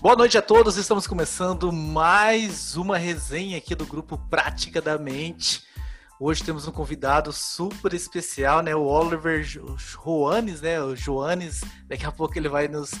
Boa noite a todos, estamos começando mais uma resenha aqui do grupo Prática da Mente. Hoje temos um convidado super especial, né? O Oliver Joanes, né? O Joanes, daqui a pouco ele vai nos,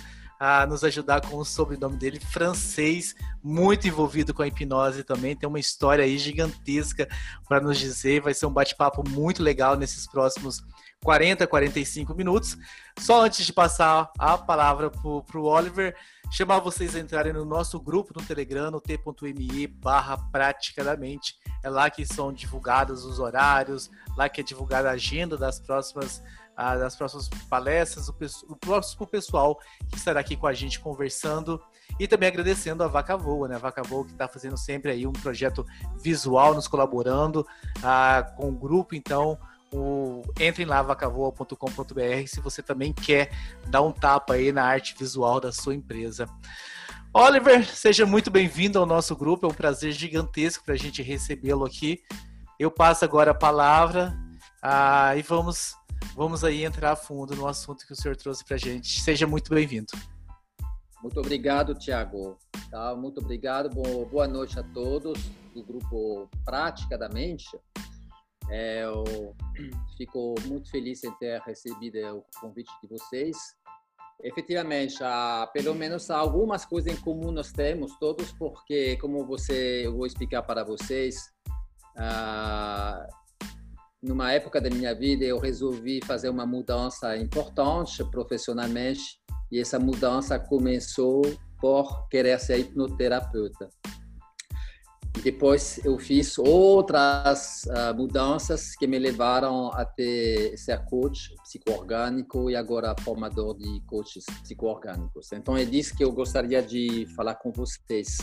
nos ajudar com o sobrenome dele, francês, muito envolvido com a hipnose também. Tem uma história aí gigantesca para nos dizer. Vai ser um bate-papo muito legal nesses próximos 40, 45 minutos. Só antes de passar a palavra para o Oliver, chamar vocês a entrarem no nosso grupo no Telegram, no t.me barra praticamente. É lá que são divulgados os horários, lá que é divulgada a agenda das próximas, ah, das próximas palestras, o, o próximo pessoal que estará aqui com a gente conversando. E também agradecendo a Vaca Voa, né? A Vaca Voa que está fazendo sempre aí um projeto visual, nos colaborando ah, com o grupo. Então, o, entrem lá, vacavoa.com.br, se você também quer dar um tapa aí na arte visual da sua empresa. Oliver, seja muito bem-vindo ao nosso grupo, é um prazer gigantesco para a gente recebê-lo aqui. Eu passo agora a palavra ah, e vamos, vamos aí entrar a fundo no assunto que o senhor trouxe para a gente. Seja muito bem-vindo. Muito obrigado, Tiago. Tá? Muito obrigado. Boa noite a todos do grupo Prática da Mente. É, eu fico muito feliz em ter recebido o convite de vocês. Efetivamente, há, pelo menos há algumas coisas em comum nós temos todos, porque, como você, eu vou explicar para vocês, ah, numa época da minha vida eu resolvi fazer uma mudança importante profissionalmente e essa mudança começou por querer ser hipnoterapeuta. E depois eu fiz outras uh, mudanças que me levaram até ser coach psicoorgânico e agora formador de coaches psicoorgânicos. Então é disso que eu gostaria de falar com vocês.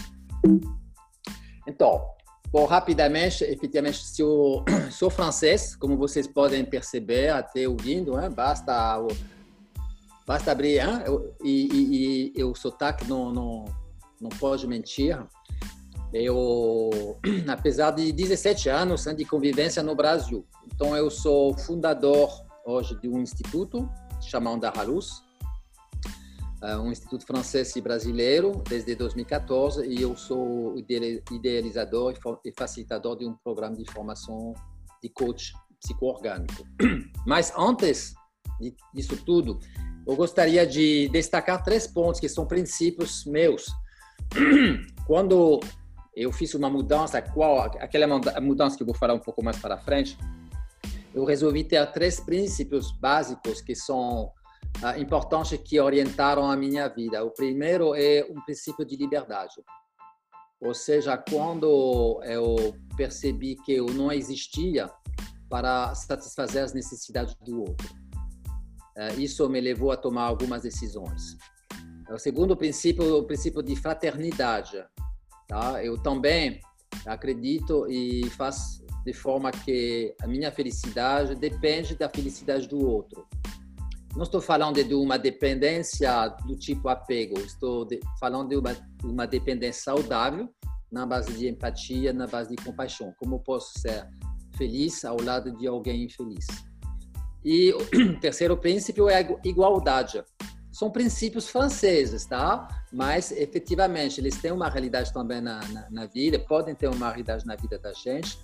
Então, bom, rapidamente, efetivamente, se eu sou francês, como vocês podem perceber até ouvindo, hein? basta basta abrir, hein? e, e, e o sotaque não, não, não pode mentir. Eu, apesar de 17 anos de convivência no Brasil, então eu sou fundador hoje de um instituto chamado Daraluz, é um instituto francês e brasileiro desde 2014 e eu sou idealizador e facilitador de um programa de formação de coach psicoorgânico. Mas antes disso tudo, eu gostaria de destacar três pontos que são princípios meus. Quando eu fiz uma mudança, qual aquela mudança que eu vou falar um pouco mais para frente, eu resolvi ter três princípios básicos que são uh, importantes que orientaram a minha vida. O primeiro é um princípio de liberdade. Ou seja, quando eu percebi que eu não existia para satisfazer as necessidades do outro. Uh, isso me levou a tomar algumas decisões. O segundo princípio é o princípio de fraternidade. Tá? Eu também acredito e faço de forma que a minha felicidade depende da felicidade do outro. Não estou falando de uma dependência do tipo apego, estou de, falando de uma, uma dependência saudável na base de empatia, na base de compaixão. Como posso ser feliz ao lado de alguém infeliz? E o terceiro princípio é a igualdade são princípios franceses, tá? Mas efetivamente eles têm uma realidade também na, na, na, vida, podem ter uma realidade na vida da gente.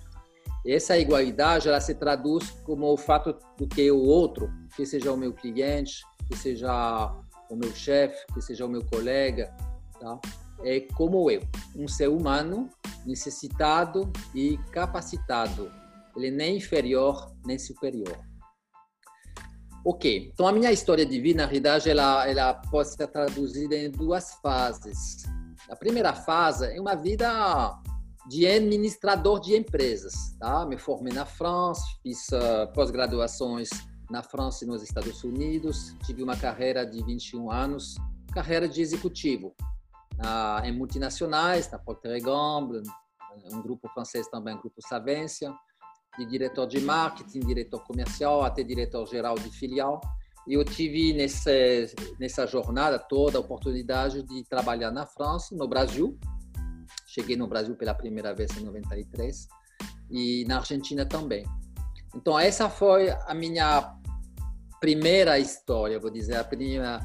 Essa igualdade ela se traduz como o fato do que o outro, que seja o meu cliente, que seja o meu chefe, que seja o meu colega, tá? É como eu, um ser humano necessitado e capacitado. Ele nem inferior nem superior. Ok, então a minha história de vida, na realidade, ela, ela pode ser traduzida em duas fases. A primeira fase é uma vida de administrador de empresas. Tá? Me formei na França, fiz uh, pós-graduações na França e nos Estados Unidos, tive uma carreira de 21 anos, carreira de executivo uh, em multinacionais, na Procter Gamble, um grupo francês também, Grupo Savencia de diretor de marketing, diretor comercial, até diretor geral de filial. E eu tive nessa, nessa jornada toda a oportunidade de trabalhar na França, no Brasil. Cheguei no Brasil pela primeira vez em 93 e na Argentina também. Então essa foi a minha primeira história, vou dizer, a primeira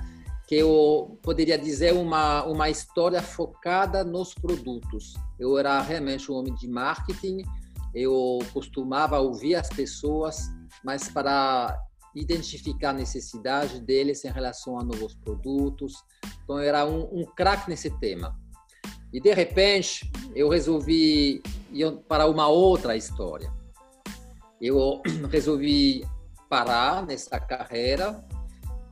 que eu poderia dizer uma uma história focada nos produtos. Eu era realmente um homem de marketing. Eu costumava ouvir as pessoas, mas para identificar a necessidade deles em relação a novos produtos. Então, era um, um craque nesse tema. E, de repente, eu resolvi ir para uma outra história. Eu resolvi parar nessa carreira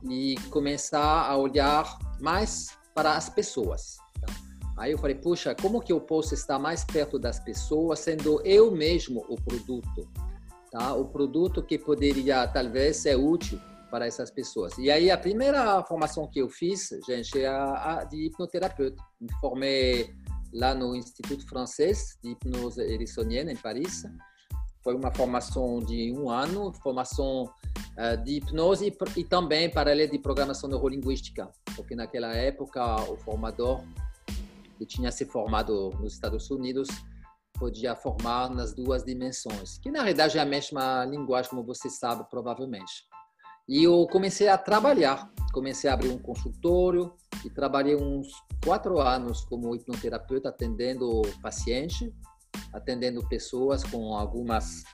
e começar a olhar mais para as pessoas. Aí eu falei, puxa, como que eu posso estar mais perto das pessoas sendo eu mesmo o produto? Tá? O produto que poderia talvez ser útil para essas pessoas. E aí a primeira formação que eu fiz, gente, é a de hipnoterapeuta. Me formei lá no Instituto Francês de Hipnose Ericksonienne, em Paris. Foi uma formação de um ano, formação uh, de hipnose e, e também paralelo de programação neurolinguística, porque naquela época o formador que tinha se formado nos Estados Unidos podia formar nas duas dimensões, que na realidade é a mesma linguagem, como você sabe, provavelmente. E eu comecei a trabalhar, comecei a abrir um consultório e trabalhei uns quatro anos como hipnoterapeuta atendendo pacientes, atendendo pessoas com algumas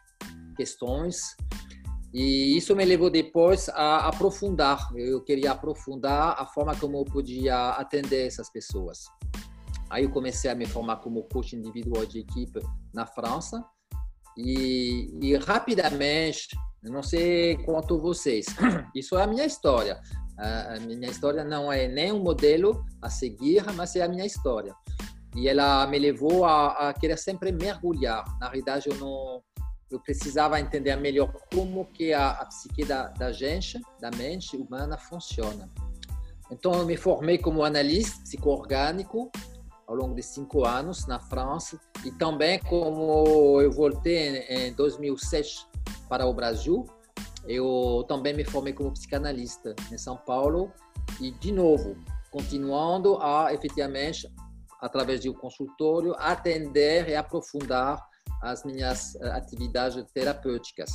questões. E isso me levou depois a aprofundar. Eu queria aprofundar a forma como eu podia atender essas pessoas. Aí eu comecei a me formar como coach individual de equipe na França e, e rapidamente, não sei quanto vocês, isso é a minha história. A minha história não é nem um modelo a seguir, mas é a minha história. E ela me levou a, a querer sempre mergulhar. Na realidade, eu não, eu precisava entender melhor como que a, a psique da, da gente, da mente humana funciona. Então, eu me formei como analista psicoorgânico ao longo de cinco anos na França e também como eu voltei em 2007 para o Brasil, eu também me formei como psicanalista em São Paulo e de novo continuando a efetivamente através um consultório atender e aprofundar as minhas eh, atividades terapêuticas.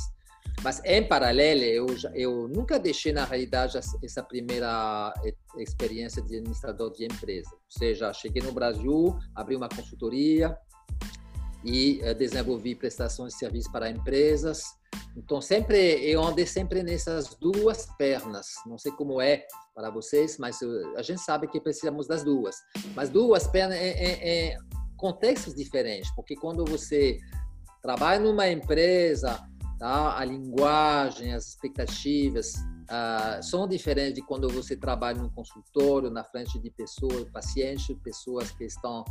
Mas, em paralelo, eu, eu nunca deixei, na realidade, essa primeira experiência de administrador de empresa. Ou seja, cheguei no Brasil, abri uma consultoria e eh, desenvolvi prestações de serviços para empresas. Então, sempre eu andei sempre nessas duas pernas. Não sei como é para vocês, mas a gente sabe que precisamos das duas. Mas duas pernas em, em, em contextos diferentes, porque quando você trabalha numa empresa tá? A linguagem, as expectativas uh, são diferentes de quando você trabalha num consultório na frente de pessoas, pacientes, pessoas que estão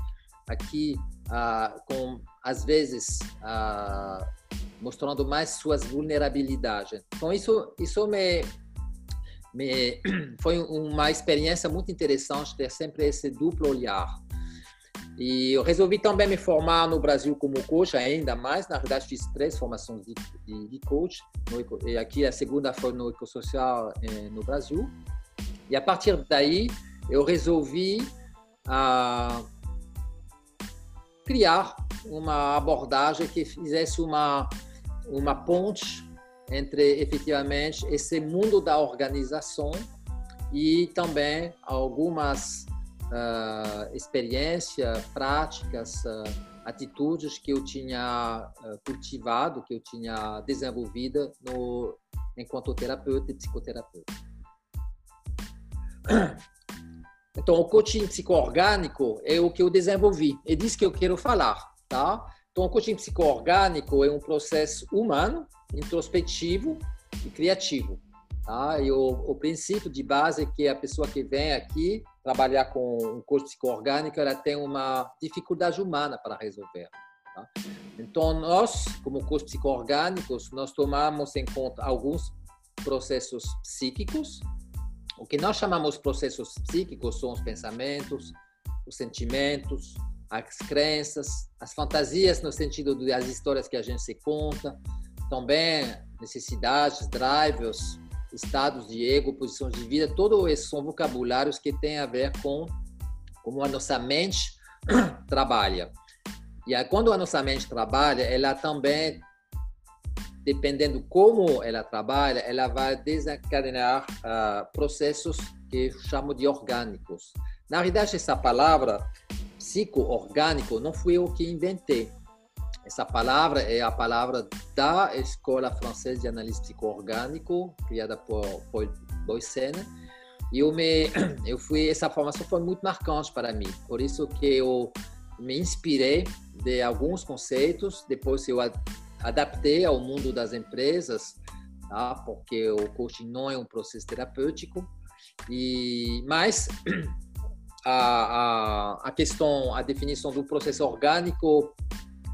aqui uh, com às vezes uh, mostrando mais suas vulnerabilidades. Então isso isso me me foi uma experiência muito interessante ter sempre esse duplo olhar e eu resolvi também me formar no Brasil como coach, ainda mais. Na verdade, fiz três formações de, de, de coach. No, e aqui a segunda foi no Ecosocial eh, no Brasil. E a partir daí, eu resolvi ah, criar uma abordagem que fizesse uma, uma ponte entre, efetivamente, esse mundo da organização e também algumas uh, experiência, práticas, uh, atitudes que eu tinha uh, cultivado, que eu tinha desenvolvido no, enquanto terapeuta e psicoterapeuta. Então, o coaching psicoorgânico é o que eu desenvolvi. É disso que eu quero falar, tá? Então, o coaching psicoorgânico é um processo humano, introspectivo e criativo. Tá? E o, o princípio de base é que a pessoa que vem aqui trabalhar com um coach psicoorgânico, ela tem uma dificuldade humana para resolver. Tá? Então, nós, como coach psicoorgânicos, nós tomamos em conta alguns processos psíquicos. O que nós chamamos processos psíquicos são os pensamentos, os sentimentos, as crenças, as fantasias no sentido das histórias que a gente se conta, também necessidades, drivers, estados de ego, posições de vida, todos esses são vocabulários que têm a ver com como a nossa mente trabalha. E aí, quando a nossa mente trabalha, ela também dependendo como ela trabalha, ela vai desencadenar uh, processos que eu chamo de orgânicos. Na verdade, essa palavra psico-orgânico não fui eu que inventei. Essa palavra é a palavra da Escola Francesa de Análise Psico-Orgânico, criada por Paul Boysen. E eu me, eu fui, essa formação foi muito marcante para mim. Por isso que eu me inspirei de alguns conceitos. Depois eu adaptei ao mundo das empresas, tá? Porque o coaching não é um processo terapêutico. E mas a, a, a questão, a definição do processo orgânico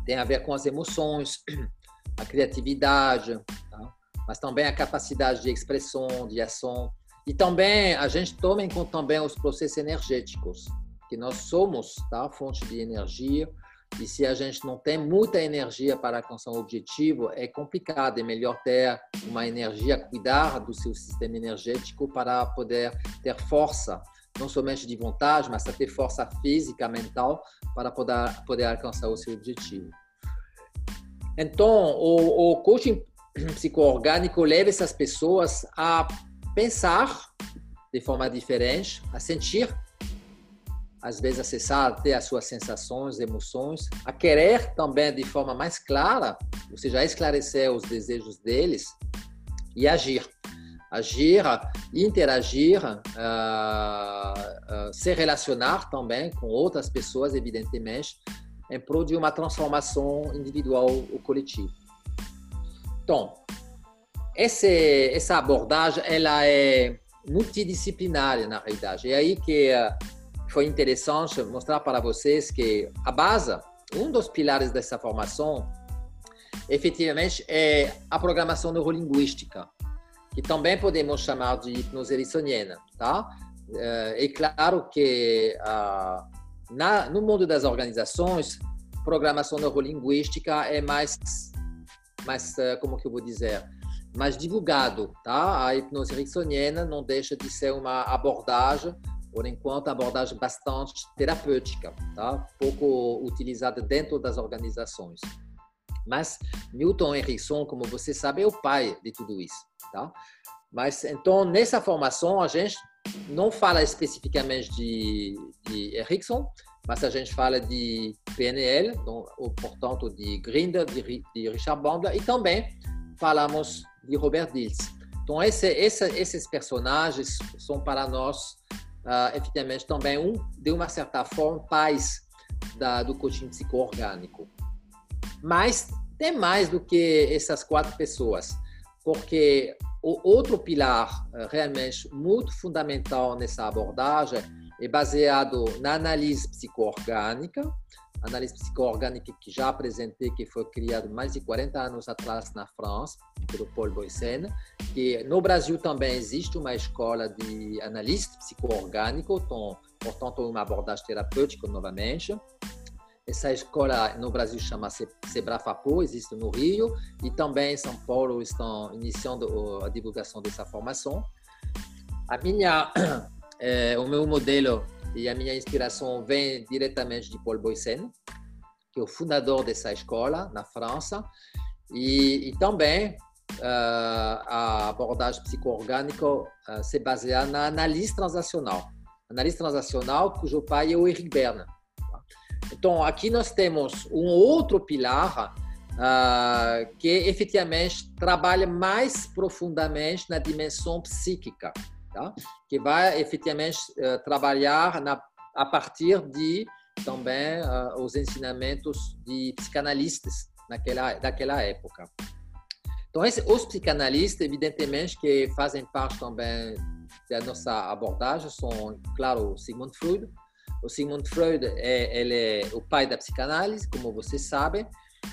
tem a ver com as emoções, a criatividade, tá? mas também a capacidade de expressão, de ação. E também a gente toma em conta também os processos energéticos, que nós somos tá? fonte de energia. E se a gente não tem muita energia para alcançar um objetivo, é complicado. É melhor ter uma energia, cuidar do seu sistema energético para poder ter força não somente de vontade, mas ter força física, mental, para poder, poder alcançar o seu objetivo. Então, o, o coaching psicoorgânico leva essas pessoas a pensar de forma diferente, a sentir, às vezes acessar até as suas sensações, emoções, a querer também de forma mais clara, ou seja, esclarecer os desejos deles e agir agir, interagir, uh, uh, se relacionar também com outras pessoas, evidentemente, em prol de uma transformação individual ou coletiva. Então, esse, essa abordagem ela é multidisciplinar na realidade. É aí que uh, foi interessante mostrar para vocês que a base, um dos pilares dessa formação, efetivamente, é a programação neurolinguística que também podemos chamar de hipnose ericksoniana, tá? É, claro que ah, na, no mundo das organizações, programação neurolinguística é mais, mais eh, como que eu vou dizer, mais divulgado, tá? A hipnose ericksoniana não deixa de ser uma abordagem, por enquanto, abordagem bastante terapêutica, tá? Pouco utilizada dentro das organizações. Mas Milton Erickson, como você sabe, é o pai de tudo isso, tá? Mas então nessa formação a gente não fala especificamente de, de Erickson, mas a gente fala de PNL, então, portanto de Grinder, de, de Richard Bandler e também falamos de Robert Dills. Então esse, esse, esses personagens são para nós uh, efetivamente também um de uma certa forma pais da, do coaching psicoorgânico. Mas tem mais do que essas quatro pessoas, porque o outro pilar eh, realmente muito fundamental nessa abordagem é baseado na análise psicoorgânica, análise psicoorgânica que já apresentei, que foi criada mais de 40 anos atrás na França, pelo Paul Boysen, que no Brasil também existe uma escola de analista psicoorgânico, então, portanto, uma abordagem terapêutica novamente. Essa escola no Brasil chama-se Sebrafapo, existe no Rio, e também em São Paulo estão iniciando a divulgação dessa formação. A minha, é, o meu modelo e a minha inspiração vem diretamente de Paul Boysen, que é o fundador dessa escola na França, e, e também uh, a abordagem psicoorgânica uh, se baseia na análise transacional. Análise transacional, cujo pai é o Eric Berne. Então, aqui nós temos um outro pilar uh, que efetivamente trabalha mais profundamente na dimensão psíquica, tá? que vai efetivamente uh, trabalhar na, a partir de também uh, os ensinamentos de psicanalistas naquela, daquela época. Então, esse, os psicanalistas, evidentemente, que fazem parte também da nossa abordagem, são, claro, Sigmund Freud, o Sigmund Freud é, ele é o pai da psicanálise, como vocês sabem,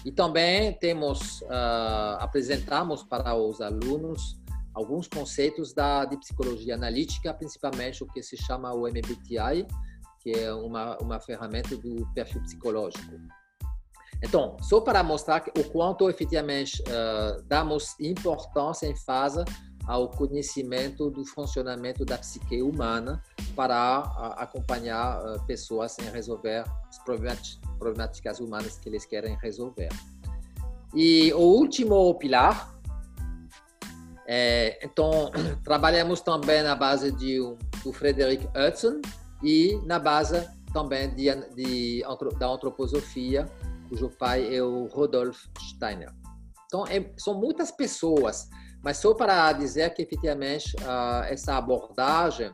e também temos uh, apresentamos para os alunos alguns conceitos da de psicologia analítica, principalmente o que se chama o MBTI, que é uma uma ferramenta do perfil psicológico. Então, só para mostrar o quanto efetivamente uh, damos importância em fase ao conhecimento do funcionamento da psique humana para acompanhar pessoas em resolver as problemáticas humanas que eles querem resolver. E o último pilar É, então, trabalhamos também na base de, do Frederick Hudson e na base também de, de, da antroposofia, cujo pai é o Rodolf Steiner. Então, é, são muitas pessoas, mas só para dizer que, efetivamente, uh, essa abordagem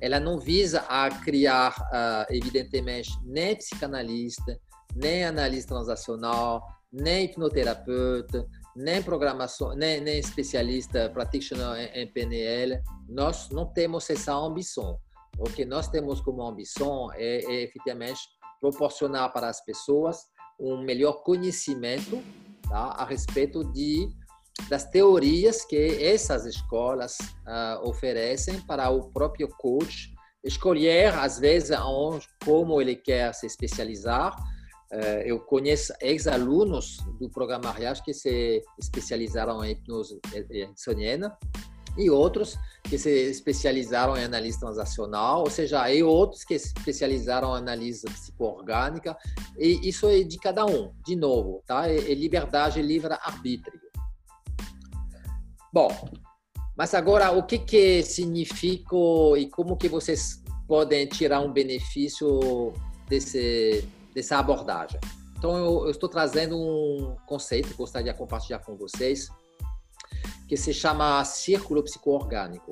ela não visa a criar, uh, evidentemente, nem psicanalista, nem analista transacional, nem hipnoterapeuta, nem programação, nem, nem especialista practitioner em PNL. Nós não temos essa ambição. O que nós temos como ambição é, é efetivamente proporcionar para as pessoas um melhor conhecimento tá, a respeito de das teorias que essas escolas uh, oferecem para o próprio coach escolher às vezes onde, como ele quer se especializar eh, eu conheço ex-alunos do programa Mariage que se especializaram em hipnose ericksoniana e outros que se especializaram em análise transacional, ou seja, e outros que se especializaram em análise psicoorgânica, e isso é de cada um, de novo, tá? É, é liberdade, é livre-arbítrio. Bom, mas agora o que que significa e como que vocês podem tirar um benefício desse dessa abordagem. Então, eu, eu estou trazendo um conceito que gostaria de compartilhar com vocês, que se chama círculo psicoorgânico.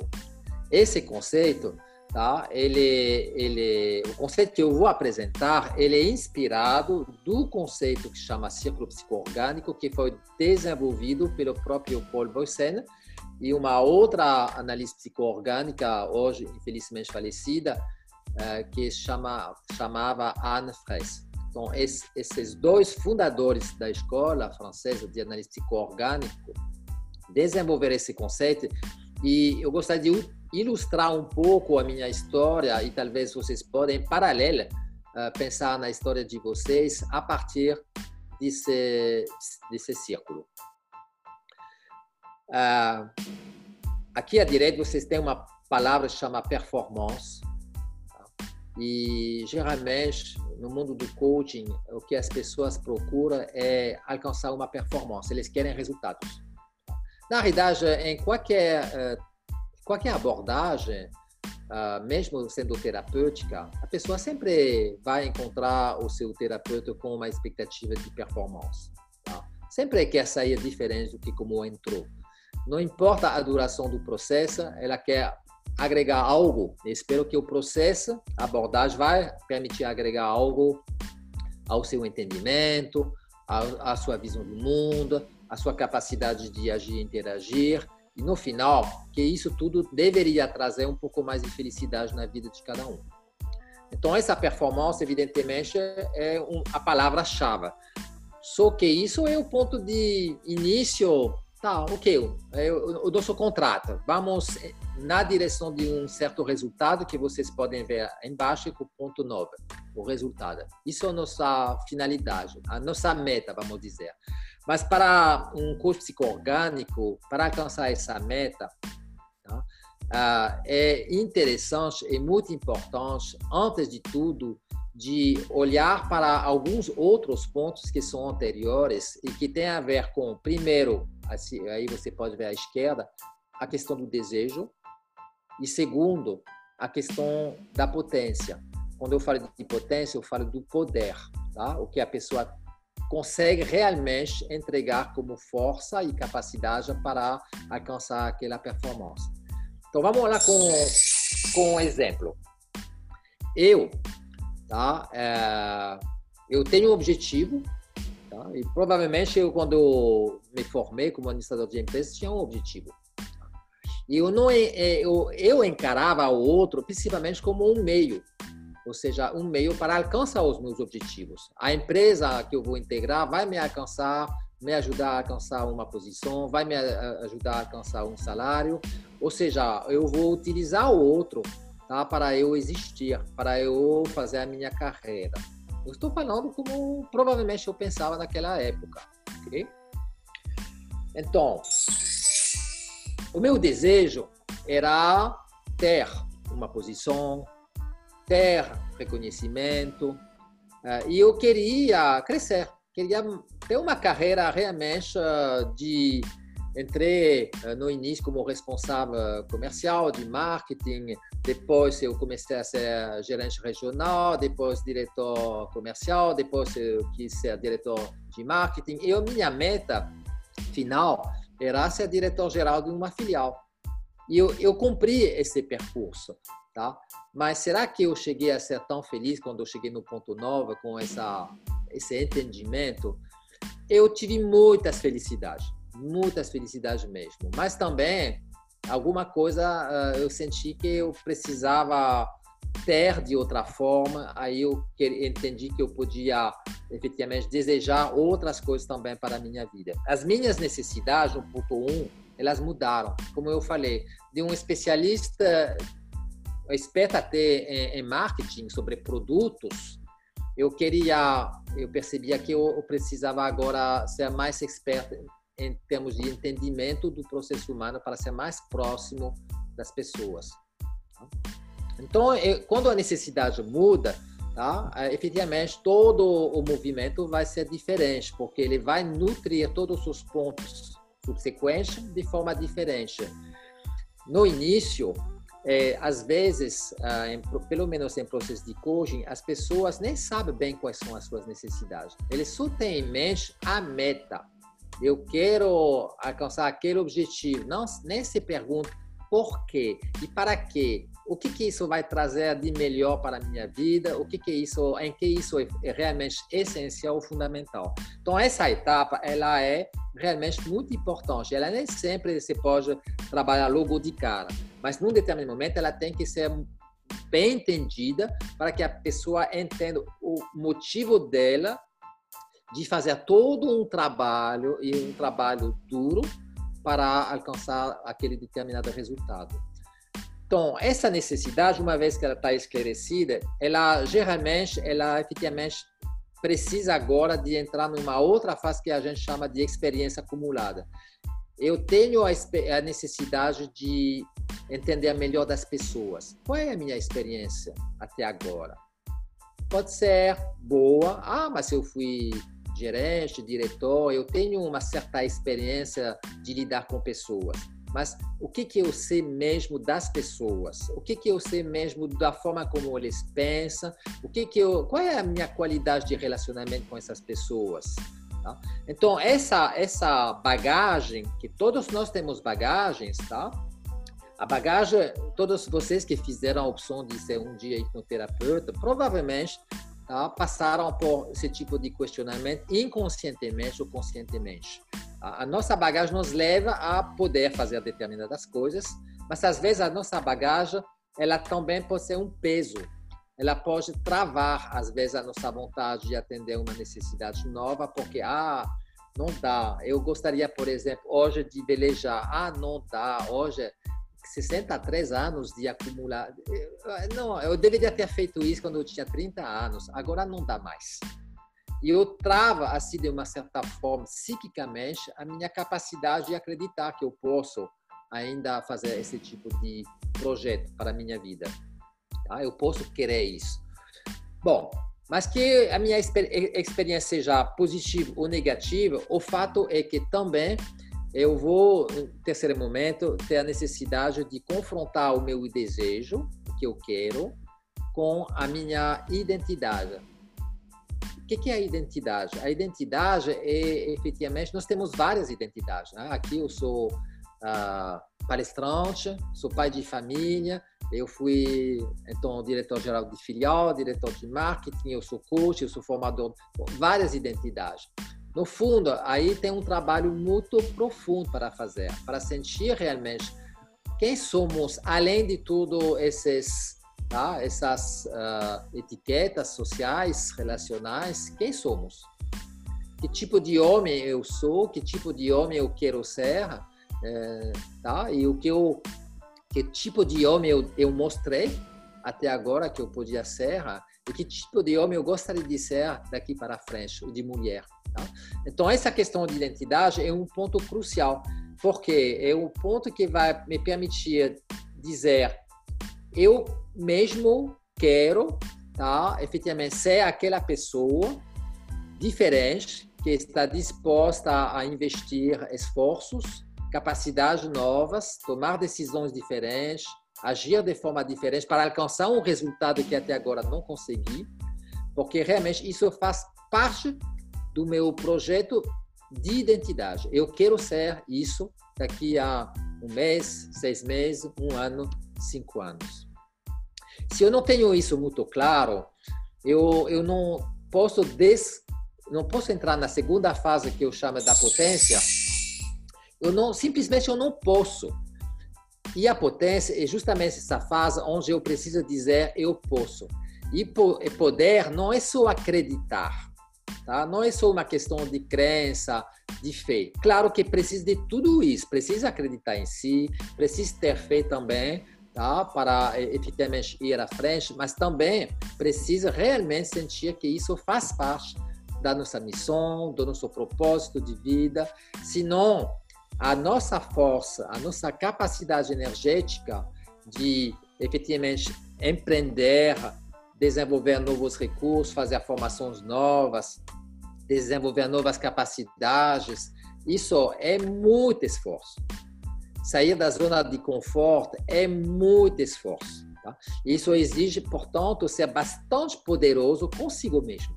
Esse conceito, tá? Ele, ele, o conceito que eu vou apresentar, ele é inspirado do conceito que chama círculo psicoorgânico, que foi desenvolvido pelo próprio Paul Boysen e uma outra analista psicoorgânica, hoje infelizmente falecida, eh, que chama, chamava Anne Fraisse. Então, esses dois fundadores da escola francesa de análise psicoorgânico desenvolveram esse conceito e eu gostaria de ilustrar um pouco a minha história e talvez vocês podem, em paralelo, uh, pensar na história de vocês a partir desse, desse círculo. Uh, aqui à direita vocês têm uma palavra que chama performance. E geralmente, no mundo do coaching, o que as pessoas procuram é alcançar uma performance, eles querem resultados. Na realidade, em qualquer, eh, qualquer abordagem, ah, mesmo sendo terapêutica, a pessoa sempre vai encontrar o seu terapeuta com uma expectativa de performance. Tá? Sempre quer sair diferente do que como entrou. Não importa a duração do processo, ela quer agregar algo. espero que o processo, a abordagem vai permitir agregar algo ao seu entendimento, à, sua visão do mundo, à sua capacidade de agir e interagir. E no final, que isso tudo deveria trazer um pouco mais de felicidade na vida de cada um. Então, essa performance, evidentemente, é a palavra-chave. Só que isso é o ponto de início Tá, ok, eu, eu, dou seu contrato. Vamos na direção de um certo resultado que vocês podem ver embaixo com o ponto 9, o resultado. Isso é a nossa finalidade, a nossa meta, vamos dizer. Mas para um curso psicoorgânico, para alcançar essa meta, tá? Ah, é interessante e muito importante, antes de tudo, de olhar para alguns outros pontos que são anteriores e que têm a ver com, primeiro, assim, aí você pode ver à esquerda, a questão do desejo, e segundo, a questão da potência. Quando eu falo de potência, eu falo do poder, tá? o que a pessoa consegue realmente entregar como força e capacidade para alcançar aquela performance. Então vamos lá com, com um exemplo. Eu Tá? É, eu tenho um objetivo, tá? e provavelmente eu, quando me formei como administrador de empresas, tinha um objetivo. E eu, não, eu, eu encarava o outro principalmente como um meio, ou seja, um meio para alcançar os meus objetivos. A empresa que eu vou integrar vai me alcançar, me ajudar a alcançar uma posição, vai me ajudar a alcançar um salário, ou seja, eu vou utilizar o outro tá? para eu existir, para eu fazer a minha carreira. Eu estou falando como provavelmente eu pensava naquela época, ok? Então, o meu desejo era ter uma posição, ter reconhecimento, uh, e eu queria crescer, queria ter uma carreira realmente de entrei uh, no início como responsável comercial de marketing, depois eu comecei a ser gerente regional, depois diretor comercial, depois eu quis ser diretor de marketing. E a minha meta final era ser diretor geral de uma filial. E eu, eu cumpri esse percurso, tá? Mas será que eu cheguei a ser tão feliz quando eu cheguei no ponto nova com essa esse entendimento? Eu tive muitas felicidades, muitas felicidades mesmo. Mas também alguma coisa uh, eu senti que eu precisava ter de outra forma. Aí eu entendi que eu podia efetivamente desejar outras coisas também para a minha vida. As minhas necessidades, no ponto um, elas mudaram. Como eu falei, de um especialista expert até em, em marketing sobre produtos, eu queria, eu percebia que eu precisava agora ser mais expert em termos de entendimento do processo humano para ser mais próximo das pessoas. Então, eu, quando a necessidade muda, tá? efetivamente todo o movimento vai ser diferente, porque ele vai nutrir todos os pontos subsequentes de forma diferente. No início, é, às vezes, ah, em, pelo menos em processo de coaching, as pessoas nem sabem bem quais são as suas necessidades. Eles só têm em mente a meta. Eu quero alcançar aquele objetivo. Não, nem se perguntam por quê e para quê o que, que isso vai trazer de melhor para a minha vida, o que, que isso, em que isso é, realmente essencial, fundamental. Então essa etapa, ela é realmente muito importante. Ela nem sempre se pode trabalhar logo de cara, mas num determinado momento ela tem que ser bem entendida para que a pessoa entenda o motivo dela de fazer todo um trabalho e um trabalho duro para alcançar aquele determinado resultado. Então, essa necessidade, uma vez que ela está esclarecida, ela geralmente, ela efetivamente precisa agora de entrar numa outra fase que a gente chama de experiência acumulada. Eu tenho a necessidade de entender melhor das pessoas. Qual é a minha experiência até agora? Pode ser boa. Ah, mas eu fui gerente, diretor, eu tenho uma certa experiência de lidar com pessoas mas o que que eu sei mesmo das pessoas? O que que eu sei mesmo da forma como eles pensam? O que que eu, qual é a minha qualidade de relacionamento com essas pessoas? Tá? Então essa essa bagagem que todos nós temos bagagens, tá? A bagagem, todos vocês que fizeram a opção de ser um dia hipnoterapeuta, provavelmente tá? passaram por esse tipo de questionamento inconscientemente ou conscientemente. A, nossa bagagem nos leva a poder fazer determinadas coisas, mas às vezes a nossa bagagem ela também pode ser um peso. Ela pode travar, às vezes, a nossa vontade de atender uma necessidade nova, porque, ah, não dá. Eu gostaria, por exemplo, hoje de velejar. Ah, não dá. Hoje, 63 anos de acumular. Não, eu deveria ter feito isso quando eu tinha 30 anos. Agora não dá mais. E eu trava, assim, de uma certa forma, psiquicamente, a minha capacidade de acreditar que eu posso ainda fazer esse tipo de projeto para a minha vida. Tá? Eu posso querer isso. Bom, mas que a minha experiência seja positiva ou negativa, o fato é que também eu vou, no terceiro momento, ter a necessidade de confrontar o meu desejo, o que eu quero, com a minha identidade que, que é a identidade? A identidade é, efetivamente, nós temos várias identidades. Né? Aqui eu sou uh, palestrante, sou pai de família, eu fui, então, diretor-geral de filial, diretor de marketing, eu sou coach, eu sou formador, várias identidades. No fundo, aí tem um trabalho muito profundo para fazer, para sentir realmente quem somos, além de tudo esses tá? essas uh, etiquetas sociais, relacionais, quem somos? Que tipo de homem eu sou? Que tipo de homem eu quero ser? É, tá? E o que eu, que tipo de homem eu, eu mostrei até agora que eu podia ser? E que tipo de homem eu gostaria de ser daqui para frente, de mulher? Tá? Então essa questão de identidade é um ponto crucial, porque é o ponto que vai me permitir dizer eu mesmo quero, tá? Efetivamente ser aquela pessoa diferente que está disposta a investir esforços capacidades novas, tomar decisões diferentes, agir de forma diferente para alcançar um resultado que até agora não consegui, porque realmente isso faz parte do meu projeto de identidade. Eu quero ser isso daqui a um mês, seis meses, um ano, cinco anos. Se eu não tenho isso muito claro, eu, eu não posso des, não posso entrar na segunda fase que eu chamo da potência. Eu não simplesmente eu não posso. E a potência é justamente essa fase onde eu preciso dizer eu posso. E poder não é só acreditar, tá? Não é só uma questão de crença, de fé. Claro que precisa de tudo isso, precisa acreditar em si, precisa ter fé também, tá? Para eh, efetivamente ir à frente, mas também precisa realmente sentir que isso faz parte da nossa missão, do nosso propósito de vida. Senão, a nossa força, a nossa capacidade energética de efetivamente empreender, desenvolver novos recursos, fazer formações novas, desenvolver novas capacidades, isso é muito esforço. Sair da zona de conforto é muito esforço. Tá? Isso exige, portanto, ser bastante poderoso consigo mesmo.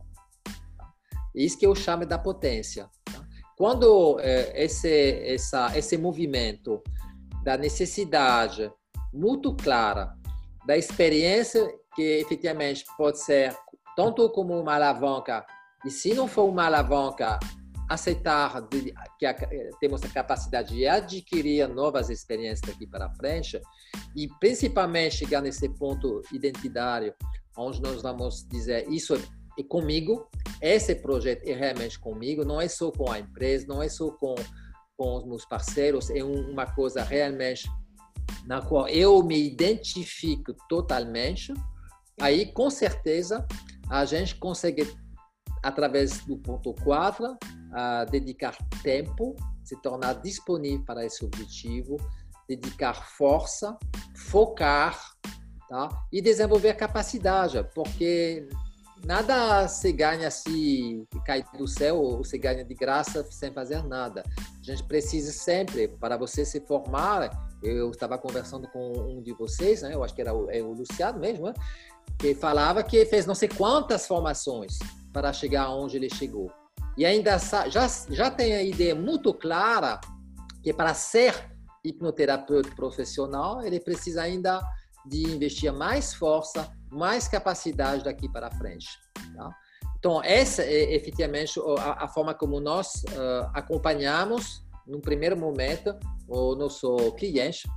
Tá? Isso que eu chamo da potência. Tá? Quando é, esse, essa, esse movimento da necessidade muito clara, da experiência que efetivamente pode ser tanto como uma alavanca, e se não for uma alavanca, aceitar de, que a, temos a capacidade de adquirir novas experiências daqui para frente e principalmente chegar nesse ponto identitário onde nós vamos dizer isso é comigo, esse projeto é realmente comigo, não é só com a empresa, não é só com, com os meus parceiros, é um, uma coisa realmente na qual eu me identifico totalmente, aí com certeza a gente consegue através do ponto 4, a dedicar tempo, se tornar disponível para esse objetivo, dedicar força, focar tá? e desenvolver capacidade, porque nada se ganha se cai do céu ou se ganha de graça sem fazer nada. A gente precisa sempre, para você se formar, eu estava conversando com um de vocês, né? eu acho que era o, é o Luciano mesmo, né? que falava que fez não sei quantas formações para chegar onde ele chegou. E ainda já, já tem a ideia muito clara que para ser hipnoterapeuta profissional, ele precisa ainda de investir mais força, mais capacidade daqui para frente. Tá? Então, essa é efetivamente a, a forma como nós uh, acompanhamos, no primeiro momento, o nosso cliente,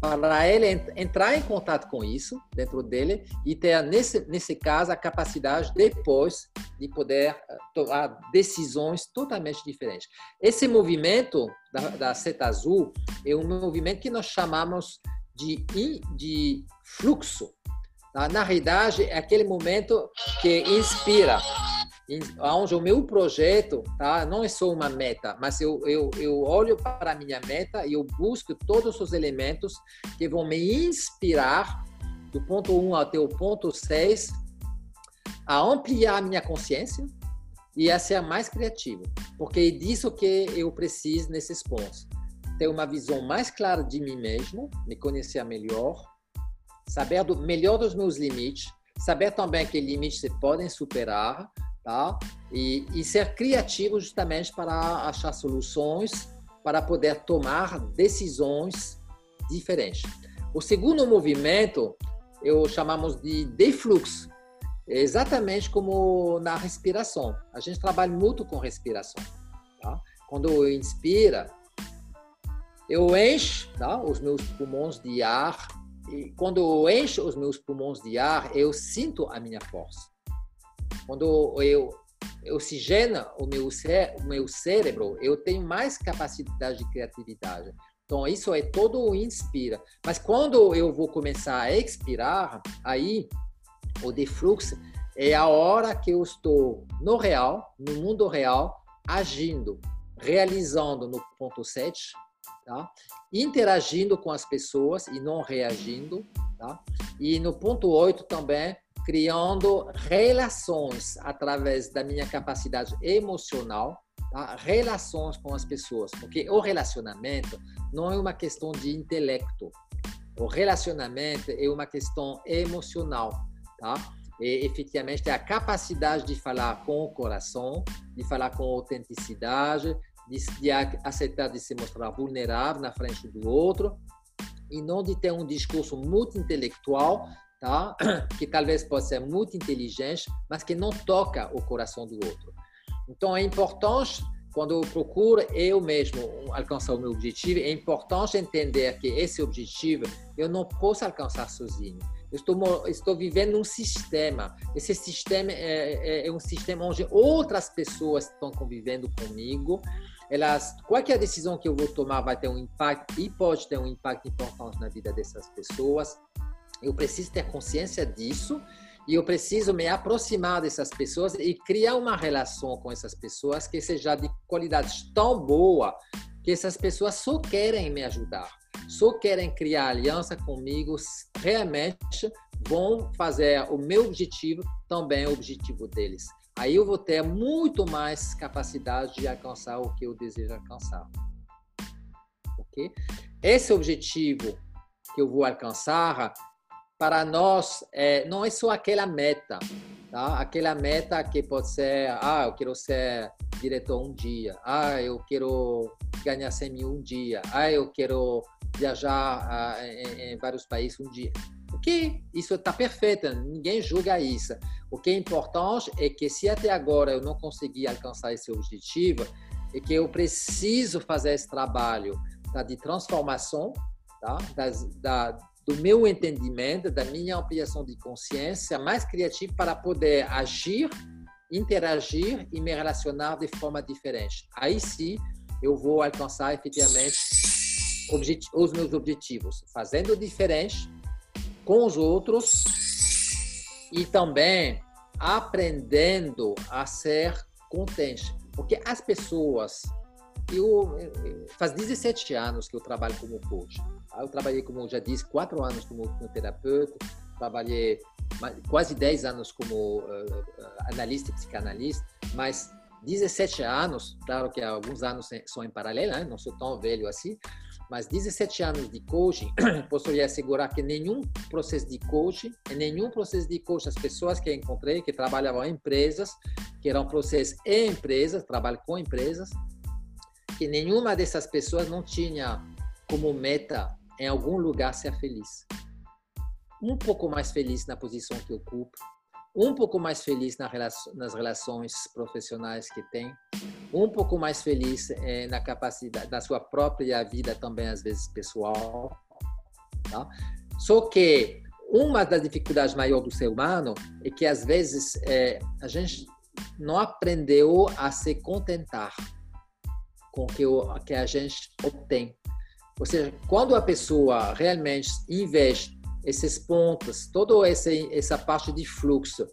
para ele entrar em contato com isso dentro dele e ter, nesse, nesse caso, a capacidade depois de poder eh, tomar decisões totalmente diferentes. Esse movimento da, da Seta Azul é um movimento que nós chamamos de, de fluxo. Tá? Na realidade, é aquele momento que inspira, onde o meu projeto tá, não é só uma meta, mas eu, eu, eu olho para a minha meta e eu busco todos os elementos que vão me inspirar do ponto 1 até o ponto 6 a ampliar a minha consciência e a ser mais criativo, porque é disso que eu preciso nesses pontos. Ter uma visão mais clara de mim mesmo, me conhecer melhor, saber do, melhor dos meus limites, saber também que limites se podem superar, tá? E, e ser criativo justamente para achar soluções, para poder tomar decisões diferentes. O segundo movimento, eu chamamos de defluxo, é exatamente como na respiração. A gente trabalha muito com respiração. Tá? Quando inspira, eu encho tá? os meus pulmões de ar. E quando eu encho os meus pulmões de ar, eu sinto a minha força. Quando eu oxigena o meu, cé o meu cérebro, eu tenho mais capacidade de criatividade. Então, isso é todo o inspira. Mas quando eu vou começar a expirar, aí o defluxo é a hora que eu estou no real, no mundo real, agindo, realizando no ponto 7, tá? interagindo com as pessoas e não reagindo. Tá? E no ponto 8 também, criando relações através da minha capacidade emocional, tá? relações com as pessoas, porque o relacionamento não é uma questão de intelecto, o relacionamento é uma questão emocional, tá? E, efetivamente é a capacidade de falar com o coração, de falar com autenticidade, de, de aceitar de se mostrar vulnerável na frente do outro e não de ter um discurso muito intelectual, tá? que talvez possa ser muito inteligente, mas que não toca o coração do outro. Então é importante quando eu procuro eu mesmo alcançar o meu objetivo, é importante entender que esse objetivo eu não posso alcançar sozinho. Eu estou, estou vivendo um sistema. Esse sistema é, é, é um sistema onde outras pessoas estão convivendo comigo. Elas, qualquer decisão que eu vou tomar vai ter um impacto e pode ter um impacto importante na vida dessas pessoas. Eu preciso ter consciência disso e eu preciso me aproximar dessas pessoas e criar uma relação com essas pessoas que seja de qualidade tão boa que essas pessoas só querem me ajudar, só querem criar aliança comigo, realmente vão fazer o meu objetivo também o objetivo deles. Aí eu vou ter muito mais capacidade de alcançar o que eu desejo alcançar. Ok? Esse objetivo que eu vou alcançar para nós, é, não é só aquela meta, tá? Aquela meta que pode ser, ah, eu quero ser diretor um dia, ah, eu quero ganhar 100 mil um dia, ah, eu quero viajar ah, em, em, vários países um dia. Ok, isso está perfeito, ninguém julga isso. O que é importante é que se até agora eu não consegui alcançar esse objetivo, é que eu preciso fazer esse trabalho tá, de transformação tá, das, da, do meu entendimento, da minha ampliação de consciência mais criativa para poder agir, interagir e me relacionar de forma diferente. Aí sim, eu vou alcançar efetivamente os meus objetivos, fazendo diferente com os outros e também aprendendo a ser contente. Porque as pessoas eu, faz 17 anos que eu trabalho como coach. Eu trabalhei, como já disse, quatro anos como, como terapeuta, trabalhei quase 10 anos como uh, analista e psicanalista, mas 17 anos, claro que alguns anos são em paralelo, né? não sou tão velho assim, mas 17 anos de coaching, posso lhe assegurar que nenhum processo de coaching, nenhum processo de coaching, as pessoas que encontrei que trabalhavam em empresas, que eram processos em empresas, trabalho com empresas, que nenhuma dessas pessoas não tinha como meta em algum lugar ser feliz. Um pouco mais feliz na posição que ocupa, um pouco mais feliz nas relações profissionais que tem, um pouco mais feliz eh, na capacidade da sua própria vida também às vezes pessoal, tá? Só que uma das dificuldades maiores do ser humano é que às vezes eh, a gente não aprendeu a se contentar com que, o, que a gente obtém. Ou seja, quando a pessoa realmente investe esses pontos, toda essa, parte de fluxo,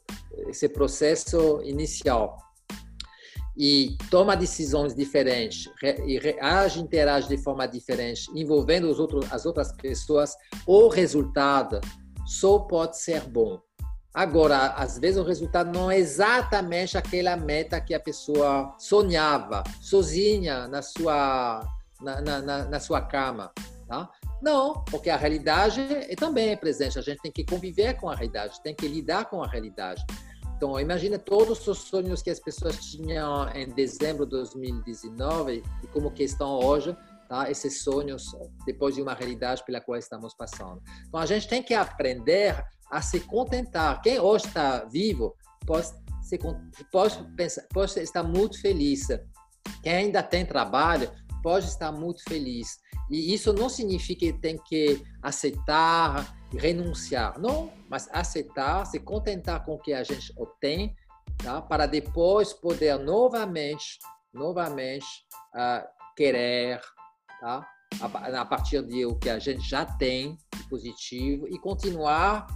esse processo inicial, e toma decisões diferentes, e age, interage de forma diferente, envolvendo os outros, as outras pessoas, o resultado só pode ser bom. Agora, às vezes o resultado não é exatamente aquela meta que a pessoa sonhava, sozinha na sua, na, na, na sua cama. Tá? Não, porque a realidade é também é presente. A gente tem que conviver com a realidade, tem que lidar com a realidade. Então, imagine todos os sonhos que as pessoas tinham em dezembro de 2019 e como que estão hoje, tá? esses sonhos depois de uma realidade pela qual estamos passando. Então, a gente tem que aprender a se contentar. Quem hoje está vivo pode, se, pode, pensar, pode estar muito feliz. Quem ainda tem trabalho pode estar muito feliz. E isso não significa que tem que aceitar renunciar. Não, mas aceitar, se contentar com o que a gente obtém, tá? para depois poder novamente, novamente uh, querer, tá? a, partir de o que a gente já tem positivo e continuar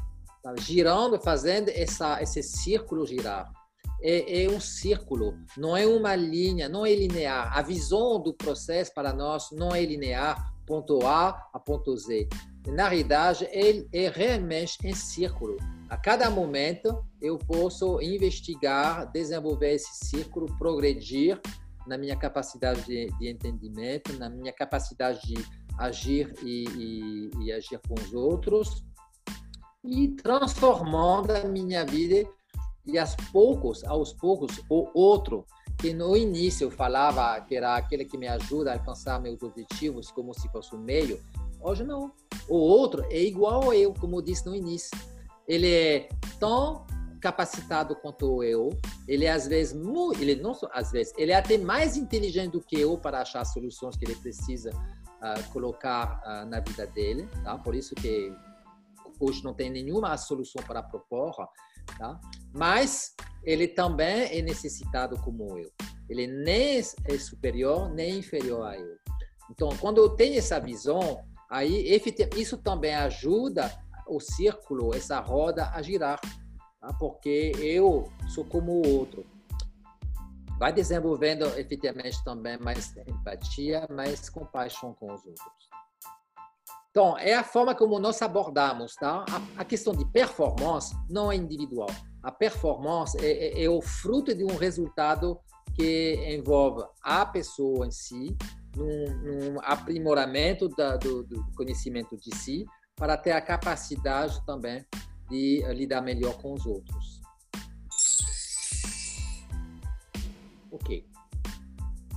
tá? girando, fazendo essa, esse círculo girar. É, é, um círculo, não é uma linha, não é linear. A visão do processo para nós não é linear, ponto A a ponto Z. Na realidade, ele é realmente em círculo. A cada momento, eu posso investigar, desenvolver esse círculo, progredir na minha capacidade de, de entendimento, na minha capacidade de agir e, e, e agir com os outros e transformando a minha vida e aos poucos, aos poucos, o outro que no início eu falava que era aquele que me ajuda a alcançar meus objetivos como se fosse o meio, hoje não. O outro é igual eu, como eu disse no início. Ele é tão capacitado quanto eu, ele é às vezes, ele não às vezes, ele é até mais inteligente do que eu para achar soluções que ele precisa uh, colocar uh, na vida dele, tá? Por isso que hoje não tem nenhuma solução para propor, tá? Mas ele também é necessitado como eu. Ele nem é superior nem inferior a eu. Então, quando eu tenho essa visão, aí isso também ajuda o círculo, essa roda a girar, tá? porque eu sou como o outro. Vai desenvolvendo efetivamente também mais empatia, mais compaixão com os outros. Então, é a forma como nós abordamos, tá? A, a questão de performance não é individual. A performance é, é, é, o fruto de um resultado que envolve a pessoa em si, num, num aprimoramento da, do, do, conhecimento de si, para ter a capacidade também de lidar melhor com os outros. Ok.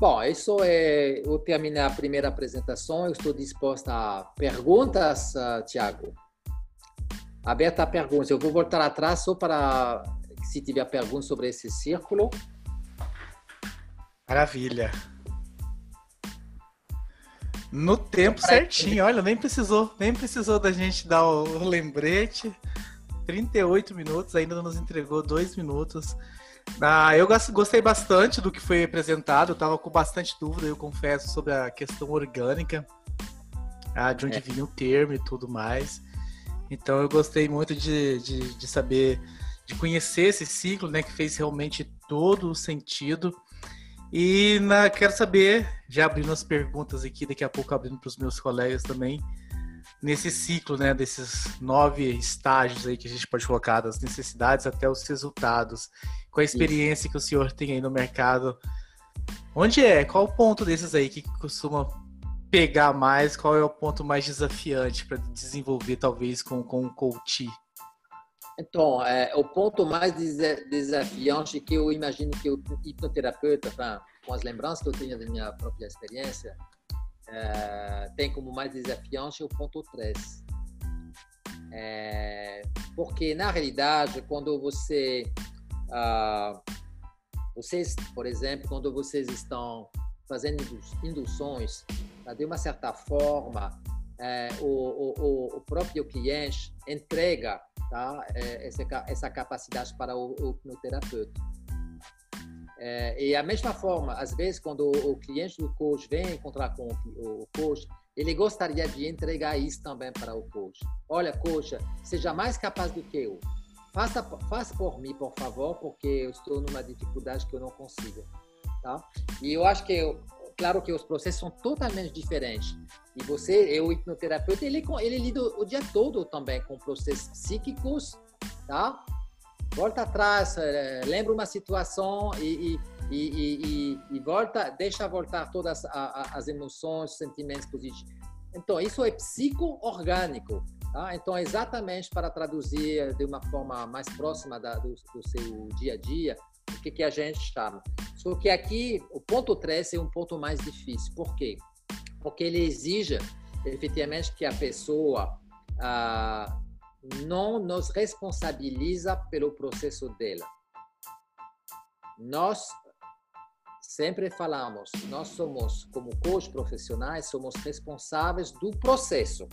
Bom, isso é. Eu terminei a primeira apresentação. Eu estou disposta a perguntas, uh, Tiago. Aberta a perguntas. Eu vou voltar atrás só para se tiver perguntas sobre esse círculo. Maravilha. No tempo certinho, olha, nem precisou, nem precisou da gente dar o lembrete. 38 minutos, ainda nos entregou dois minutos. Ah, eu gostei bastante do que foi apresentado, eu estava com bastante dúvida, eu confesso, sobre a questão orgânica, ah, de onde é. vinha o termo e tudo mais. Então eu gostei muito de, de, de, saber, de conhecer esse ciclo, né, que fez realmente todo o sentido. E na, quero saber, já abrindo as perguntas aqui, daqui a pouco abrindo para os meus colegas também, nesse ciclo, né, desses nove estágios aí que a gente pode colocar, das necessidades até os resultados, com a experiência que o senhor tem aí no mercado, onde é? Qual o ponto desses aí que costuma pegar mais? Qual é o ponto mais desafiante para desenvolver, talvez, com, com o coach? Então, é, o ponto mais desafiante que eu imagino que o hipnoterapeuta, com as lembranças que eu tenho da minha própria experiência, é, tem como mais desafiante o ponto 3. É, porque, na realidade, quando você. Ah, vocês, por exemplo, quando vocês estão fazendo induções, tá, de uma certa forma, é, o, o, o, próprio cliente entrega tá, é, essa, essa capacidade para o, o hipnoterapeuta. É, e a mesma forma, às vezes, quando o cliente do coach vem encontrar com o coach, ele gostaria de entregar isso também para o coach. Olha, coach, seja mais capaz do que eu. Faça, faça por mim, por favor, porque eu estou numa dificuldade que eu não consigo. Tá? E eu acho que, eu, claro que os processos são totalmente diferentes. E você, eu, hipnoterapeuta, ele, ele lida o dia todo também com processos psíquicos, tá? Volta atrás, eh, lembra uma situação e, e, e, e, volta, deixa voltar todas as emoções, sentimentos positivos. Então, isso é psico-orgânico. Tá? Então, exatamente para traduzir de uma forma mais próxima da, do, do, seu dia a dia, o que, que a gente chama. Só que aqui, o ponto 3 é um ponto mais difícil. Por quê? Porque ele exige, efetivamente, que a pessoa ah, não nos responsabiliza pelo processo dela. Nós sempre falamos, nós somos, como coach profissionais, somos responsáveis do processo.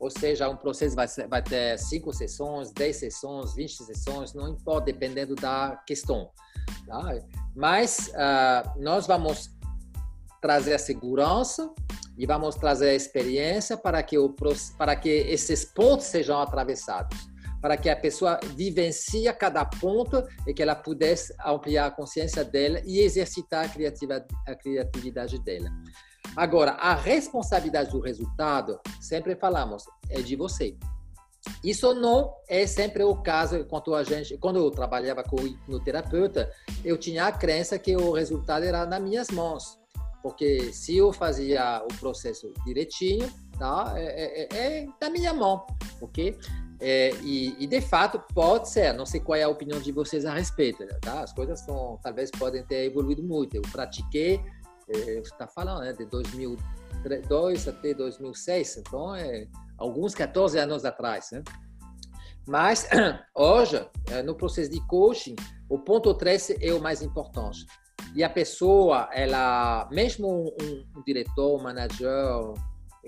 Ou seja, um processo vai, vai ter cinco sessões, dez sessões, vinte sessões, não importa, dependendo da questão. Tá? Mas uh, nós vamos trazer a segurança e vamos trazer a experiência para que, o, para que esses pontos sejam atravessados, para que a pessoa vivencie cada ponto e que ela pudesse ampliar a consciência dela e exercitar a, criativa, a criatividade dela. Agora, a responsabilidade do resultado, sempre falamos, é de você. Isso não é sempre o caso quando a gente, quando eu trabalhava com o terapeuta, eu tinha a crença que o resultado era nas minhas mãos, porque se eu fazia o processo direitinho, tá, é, é, é da minha mão, ok? É, e, e, de fato pode ser, não sei qual é a opinião de vocês a respeito, tá? As coisas são, talvez podem ter evoluído muito. Eu pratiquei, é, está falando, né, de 2002 até 2006, então é alguns 14 anos atrás, né? Mas hoje, é, no processo de coaching, o ponto 3 é o mais importante. E a pessoa, ela, mesmo um, um diretor, um manager,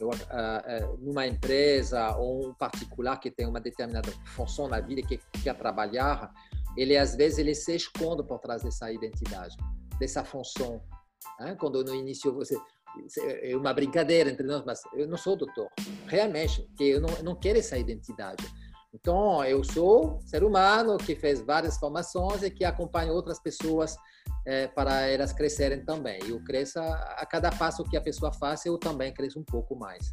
uh, numa empresa ou um particular que tem uma determinada função na vida que quer trabalhar, ele às vezes ele se esconde por trás dessa identidade, dessa função. Né? Quando no início você é uma brincadeira entre nós, mas eu não sou doutor, realmente, que eu não, não quero essa identidade. Então, eu sou ser humano que fez várias formações e que acompanha outras pessoas é, para elas crescerem também. Eu cresço a cada passo que a pessoa faz, eu também cresço um pouco mais.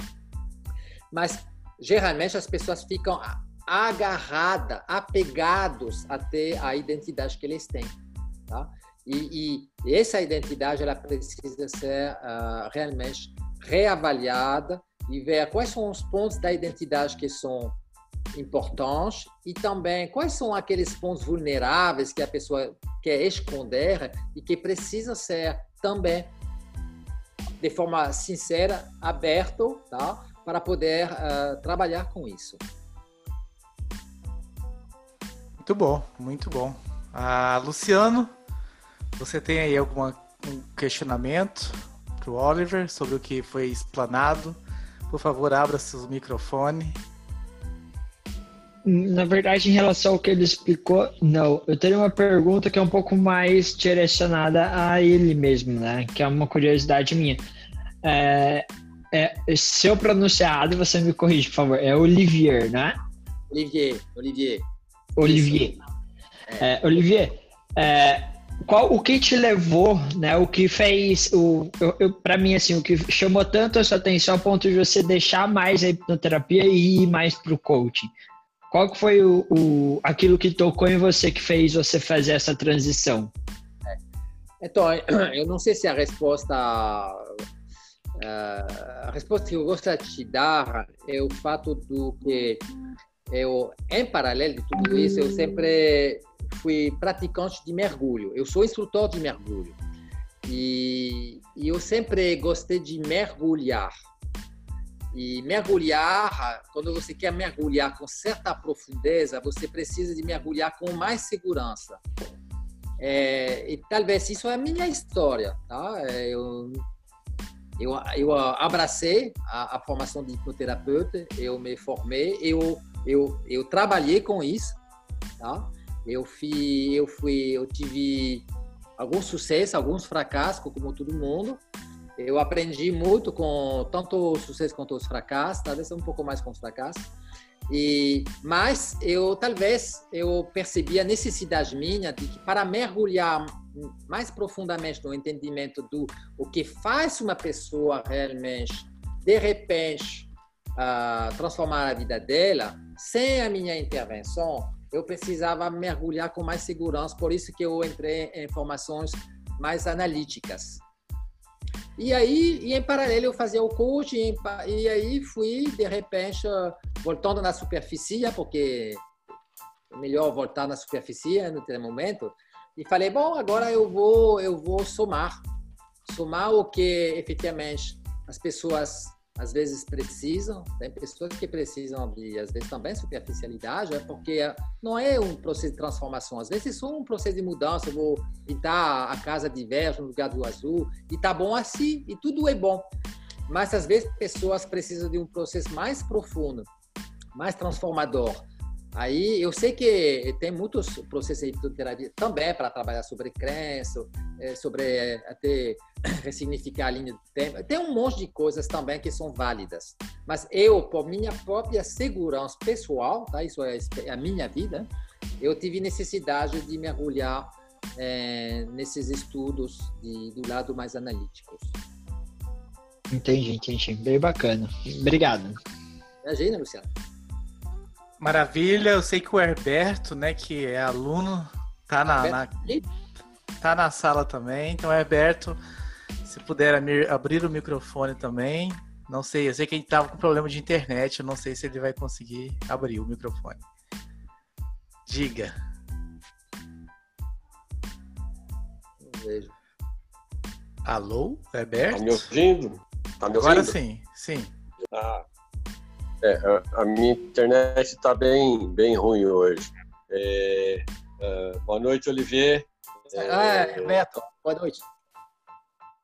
Mas, geralmente, as pessoas ficam agarradas, apegados até a identidade que eles têm. Tá? E, e essa identidade ela precisa ser uh, realmente reavaliada e ver quais são os pontos da identidade que são importantes e também quais são aqueles pontos vulneráveis que a pessoa quer esconder e que precisa ser também de forma sincera, aberto, tá? para poder uh, trabalhar com isso. Muito bom, muito bom. Ah, Luciano, você tem aí algum questionamento para o Oliver sobre o que foi explanado? Por favor, abra seu microfone. Na verdade, em relação ao que ele explicou, não. Eu teria uma pergunta que é um pouco mais direcionada a ele mesmo, né? Que é uma curiosidade minha. É, é, se eu pronunciado, você me corrige, por favor. É Olivier, né? Olivier, Olivier. Olivier. É. É, Olivier, é, qual o que te levou, né? O que fez o para mim assim, o que chamou tanto a sua atenção a ponto de você deixar mais a hipnoterapia e ir mais para o coaching? Qual que foi o, o, aquilo que tocou em você que fez você fazer essa transição? Então, eu não sei se a resposta a resposta que eu gostaria de te dar é o fato do que eu, em paralelo de tudo isso, eu sempre fui praticante de mergulho. Eu sou instrutor de mergulho. E, e eu sempre gostei de mergulhar. E mergulhar, quando você quer mergulhar com certa profundeza, você precisa de mergulhar com mais segurança. É, e talvez isso é a minha história, tá? É, eu, eu, eu abracei a, a, formação de hipnoterapeuta, eu me formei, eu, eu, eu trabalhei com isso, tá? Eu fui, eu fui, eu tive alguns sucessos, alguns fracassos, como todo mundo. Eu aprendi muito com tanto os sucessos quanto os fracassos, talvez um pouco mais com os fracassos. E mas eu talvez eu percebi a necessidade minha de que para mergulhar mais profundamente no entendimento do o que faz uma pessoa realmente de repente uh, transformar a vida dela sem a minha intervenção eu precisava mergulhar com mais segurança, por isso que eu entrei em formações mais analíticas. E aí, e em paralelo, eu fazia o coaching, e aí fui, de repente, voltando na superfície, porque é melhor voltar na superfície no momento, e falei, bom, agora eu vou, eu vou somar. Somar o que, efetivamente, as pessoas às vezes precisam, tem pessoas que precisam de, às vezes também superficialidade, é porque não é um processo de transformação, às vezes é só um processo de mudança, eu vou pintar a casa de verde no lugar do azul, e tá bom assim, e tudo é bom. Mas às vezes pessoas precisam de um processo mais profundo, mais transformador, Aí eu sei que tem muitos processos de hipnoterapia também para trabalhar sobre crença, é, sobre é, até ressignificar a linha do tempo. Tem um monte de coisas também que são válidas. Mas eu, por minha própria segurança pessoal, tá? isso é a minha vida, eu tive necessidade de mergulhar é, nesses estudos de, do lado mais analítico. Entendi, entendi. Bem bacana. Obrigado. Imagina, Luciano. Maravilha, eu sei que o Herberto, né, que é aluno, tá na, na tá na sala também. Então, Herberto, se puder abrir o microfone também. Não sei, eu sei que ele tava com problema de internet, eu não sei se ele vai conseguir abrir o microfone. Diga. Não vejo. Alô, Herberto? Tá me ouvindo? Tá me ouvindo? Agora sim, sim. Ah, é, a minha internet está bem, bem ruim hoje. É, é, boa noite, Olivier. É, Beto, boa noite.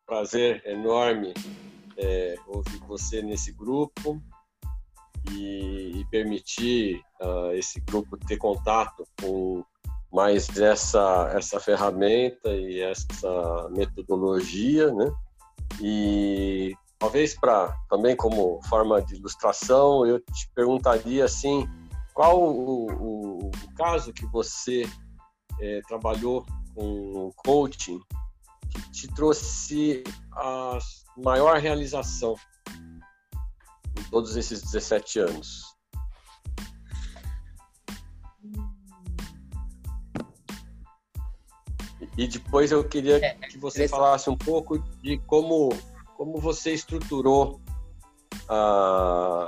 Prazer enorme é, ouvir você nesse grupo e, e permitir uh, esse grupo ter contato com mais essa, essa ferramenta e essa metodologia, né? E Talvez para também como forma de ilustração, eu te perguntaria assim, qual o, o, o caso que você é, trabalhou com coaching que te trouxe a maior realização em todos esses 17 anos? E depois eu queria é, que você falasse um pouco de como como você estruturou a,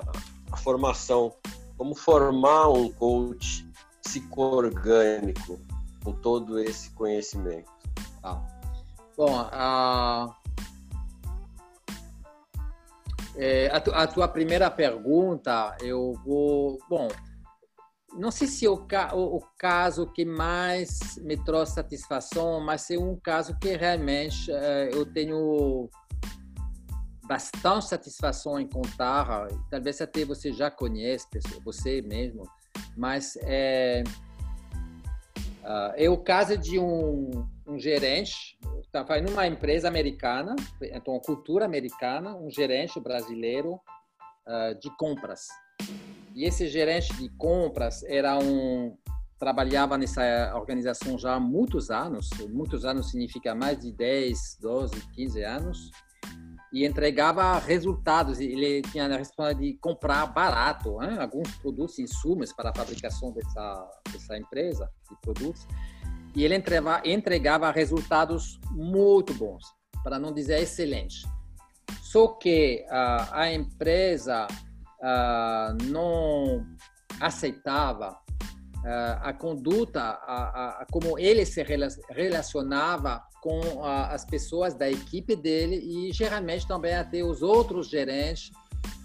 a formação, como formar um coach psicoorgânico com todo esse conhecimento? Ah. Bom, a, é, a, tu, a, tua primeira pergunta, eu vou. Bom, não sei se é o, o, o, caso que mais me trouxe satisfação, mas é um caso que realmente é, eu tenho bastante satisfação em contar. Talvez até você já conhece, você mesmo, mas é, uh, é o caso de um, um gerente, estava em uma empresa americana, então cultura americana, um gerente brasileiro uh, de compras. E esse gerente de compras era um trabalhava nessa organização já há muitos anos, muitos anos significa mais de 10, 12, 15 anos e entregava resultados. Ele tinha a responsabilidade de comprar barato né? alguns produtos, insumos para a fabricação dessa, dessa empresa de produtos. E ele entregava, entregava resultados muito bons, para não dizer excelentes. Só que uh, a empresa uh, não aceitava a conduta, a, a, como ele se relacionava com as pessoas da equipe dele e geralmente também até os outros gerentes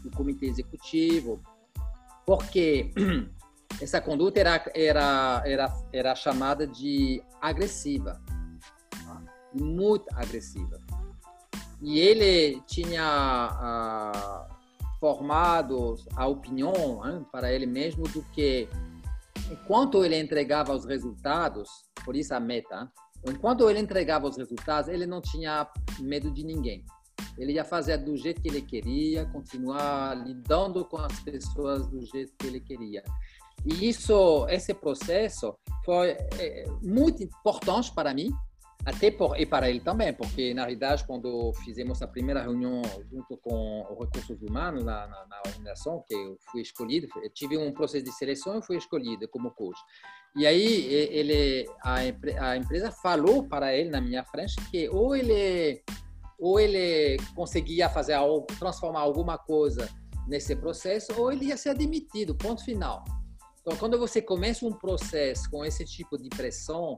do comitê executivo, porque essa conduta era, era, era, era chamada de agressiva, tá? muito agressiva. E ele tinha uh, formado a opinião hein, para ele mesmo do que enquanto ele entregava os resultados, por isso a meta, Enquanto ele entregava os resultados, ele não tinha medo de ninguém. Ele ia fazer do jeito que ele queria, continuar lidando com as pessoas do jeito que ele queria. E isso, esse processo foi é, muito importante para mim, até por, e para ele também, porque na realidade quando fizemos a primeira reunião junto com os recursos humanos na, na, na organização, que eu fui escolhido, tive um processo de seleção e fui escolhido como coach. E aí ele, a, a empresa falou para ele na minha frente que ou ele ou ele conseguia fazer algo, transformar alguma coisa nesse processo, ou ele ia ser admitido, ponto final. Então, quando você começa um processo com esse tipo de pressão,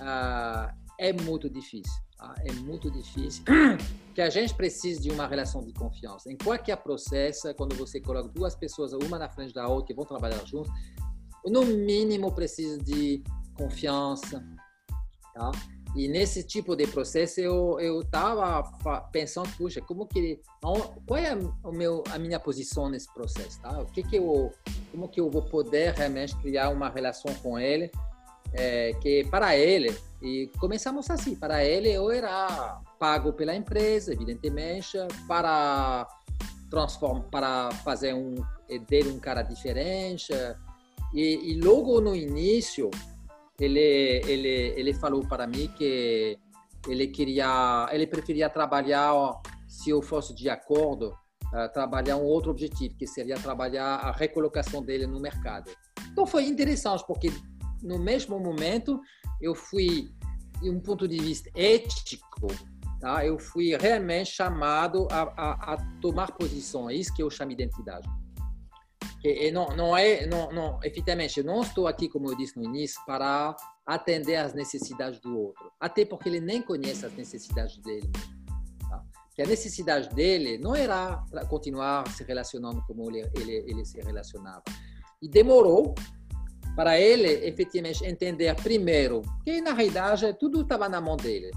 ah, é muito difícil. Tá? É muito difícil. que a gente precisa de uma relação de confiança. Em qualquer processo, quando você coloca duas pessoas, uma na frente da outra, que vão trabalhar juntos, no mínimo precisa de confiança, tá? E nesse tipo de processo eu eu pensando, puxa, como que qual é o meu a minha posição nesse processo, tá? O que que eu como que eu vou poder realmente criar uma relação com ele é, que para ele e começamos assim, para ele eu era pago pela empresa, evidentemente, para transformar, para fazer um dele um cara diferente, e, e, logo no início, ele, ele, ele falou para mim que ele queria, ele preferia trabalhar, se eu fosse de acordo, uh, trabalhar um outro objetivo, que seria trabalhar a recolocação dele no mercado. Então foi interessante, porque no mesmo momento eu fui, de um ponto de vista ético, tá? eu fui realmente chamado a, a, a tomar posição. É isso que eu chamo de identidade. E não, não é, não, não, efetivamente, eu não estou aqui, como eu disse no início, para atender às necessidades do outro. Até porque ele nem conhece as necessidades dele. Tá? Que a necessidade dele não era continuar se relacionando como ele, ele, ele se relacionava. E demorou para ele efetivamente entender primeiro que na realidade tudo estava na mão dele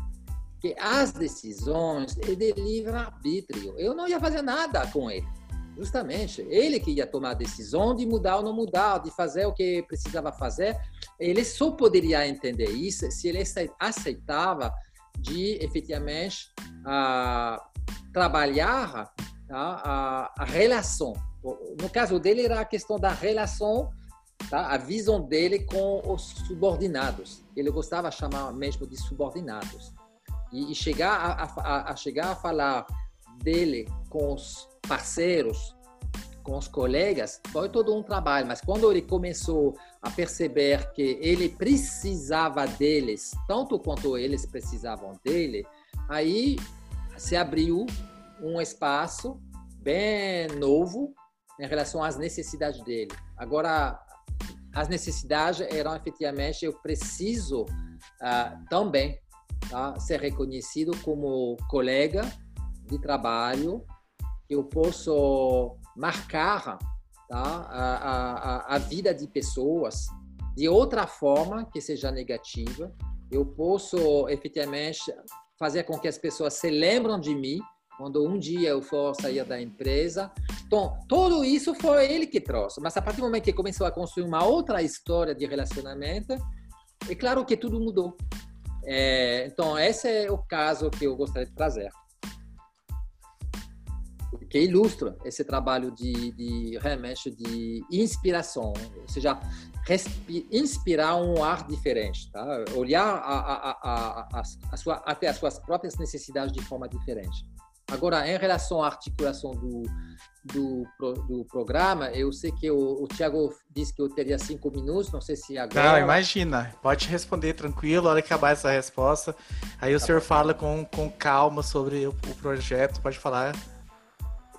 que as decisões é de livre arbítrio. Eu não ia fazer nada com ele. Justamente ele que ia tomar a decisão de mudar ou não mudar de fazer o que precisava fazer. Ele só poderia entender isso se ele aceitava de efetivamente uh, trabalhar tá, a, a relação. No caso dele era a questão da relação tá? a visão dele com os subordinados. Ele gostava de chamar mesmo de subordinados. E, e chegar a, a, a, chegar a falar dele com os parceiros, com os colegas, foi todo um trabalho. Mas quando ele começou a perceber que ele precisava deles, tanto quanto eles precisavam dele, aí se abriu um espaço bem novo em relação às necessidades dele. Agora, as necessidades eram efetivamente eu preciso uh, também tá, ser reconhecido como colega de trabalho. Eu posso marcar tá, a, a, a vida de pessoas de outra forma que seja negativa. Eu posso efetivamente fazer com que as pessoas se lembrem de mim quando um dia eu for sair da empresa. Então, tudo isso foi ele que trouxe. Mas a partir do momento que começou a construir uma outra história de relacionamento, é claro que tudo mudou. É, então, esse é o caso que eu gostaria de trazer. Que ilustra esse trabalho de, de de inspiração, ou seja, inspirar um ar diferente, tá? olhar a, a, a, a, sua, até as suas próprias necessidades de forma diferente. Agora, em relação à articulação do, do, do programa, eu sei que o, o Tiago disse que eu teria cinco minutos, não sei se agora. Não, imagina, pode responder tranquilo, a hora que acabar essa resposta. Aí o tá senhor bom. fala com, com calma sobre o, o projeto, pode falar.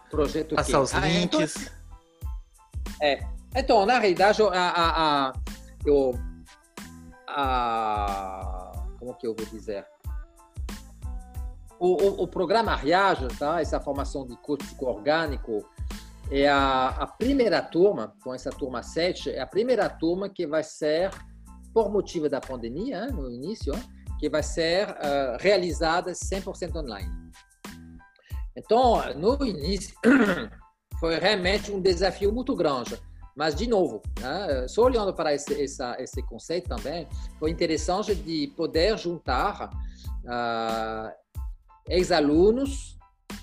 Projeto Passar os ah, links. Então, é, então, na realidade, a, a, a, eu, a, como que eu vou dizer? O, o, o, programa Reage, tá? essa formação de coach orgânico, é a, a, primeira turma, com essa turma 7, é a primeira turma que vai ser, por motivo da pandemia, no início, que vai ser uh, realizada 100% online. Então, no início, foi realmente um desafio muito grande. Mas, de novo, né, só olhando para esse, essa, esse conceito também, foi interessante de poder juntar uh, ex-alunos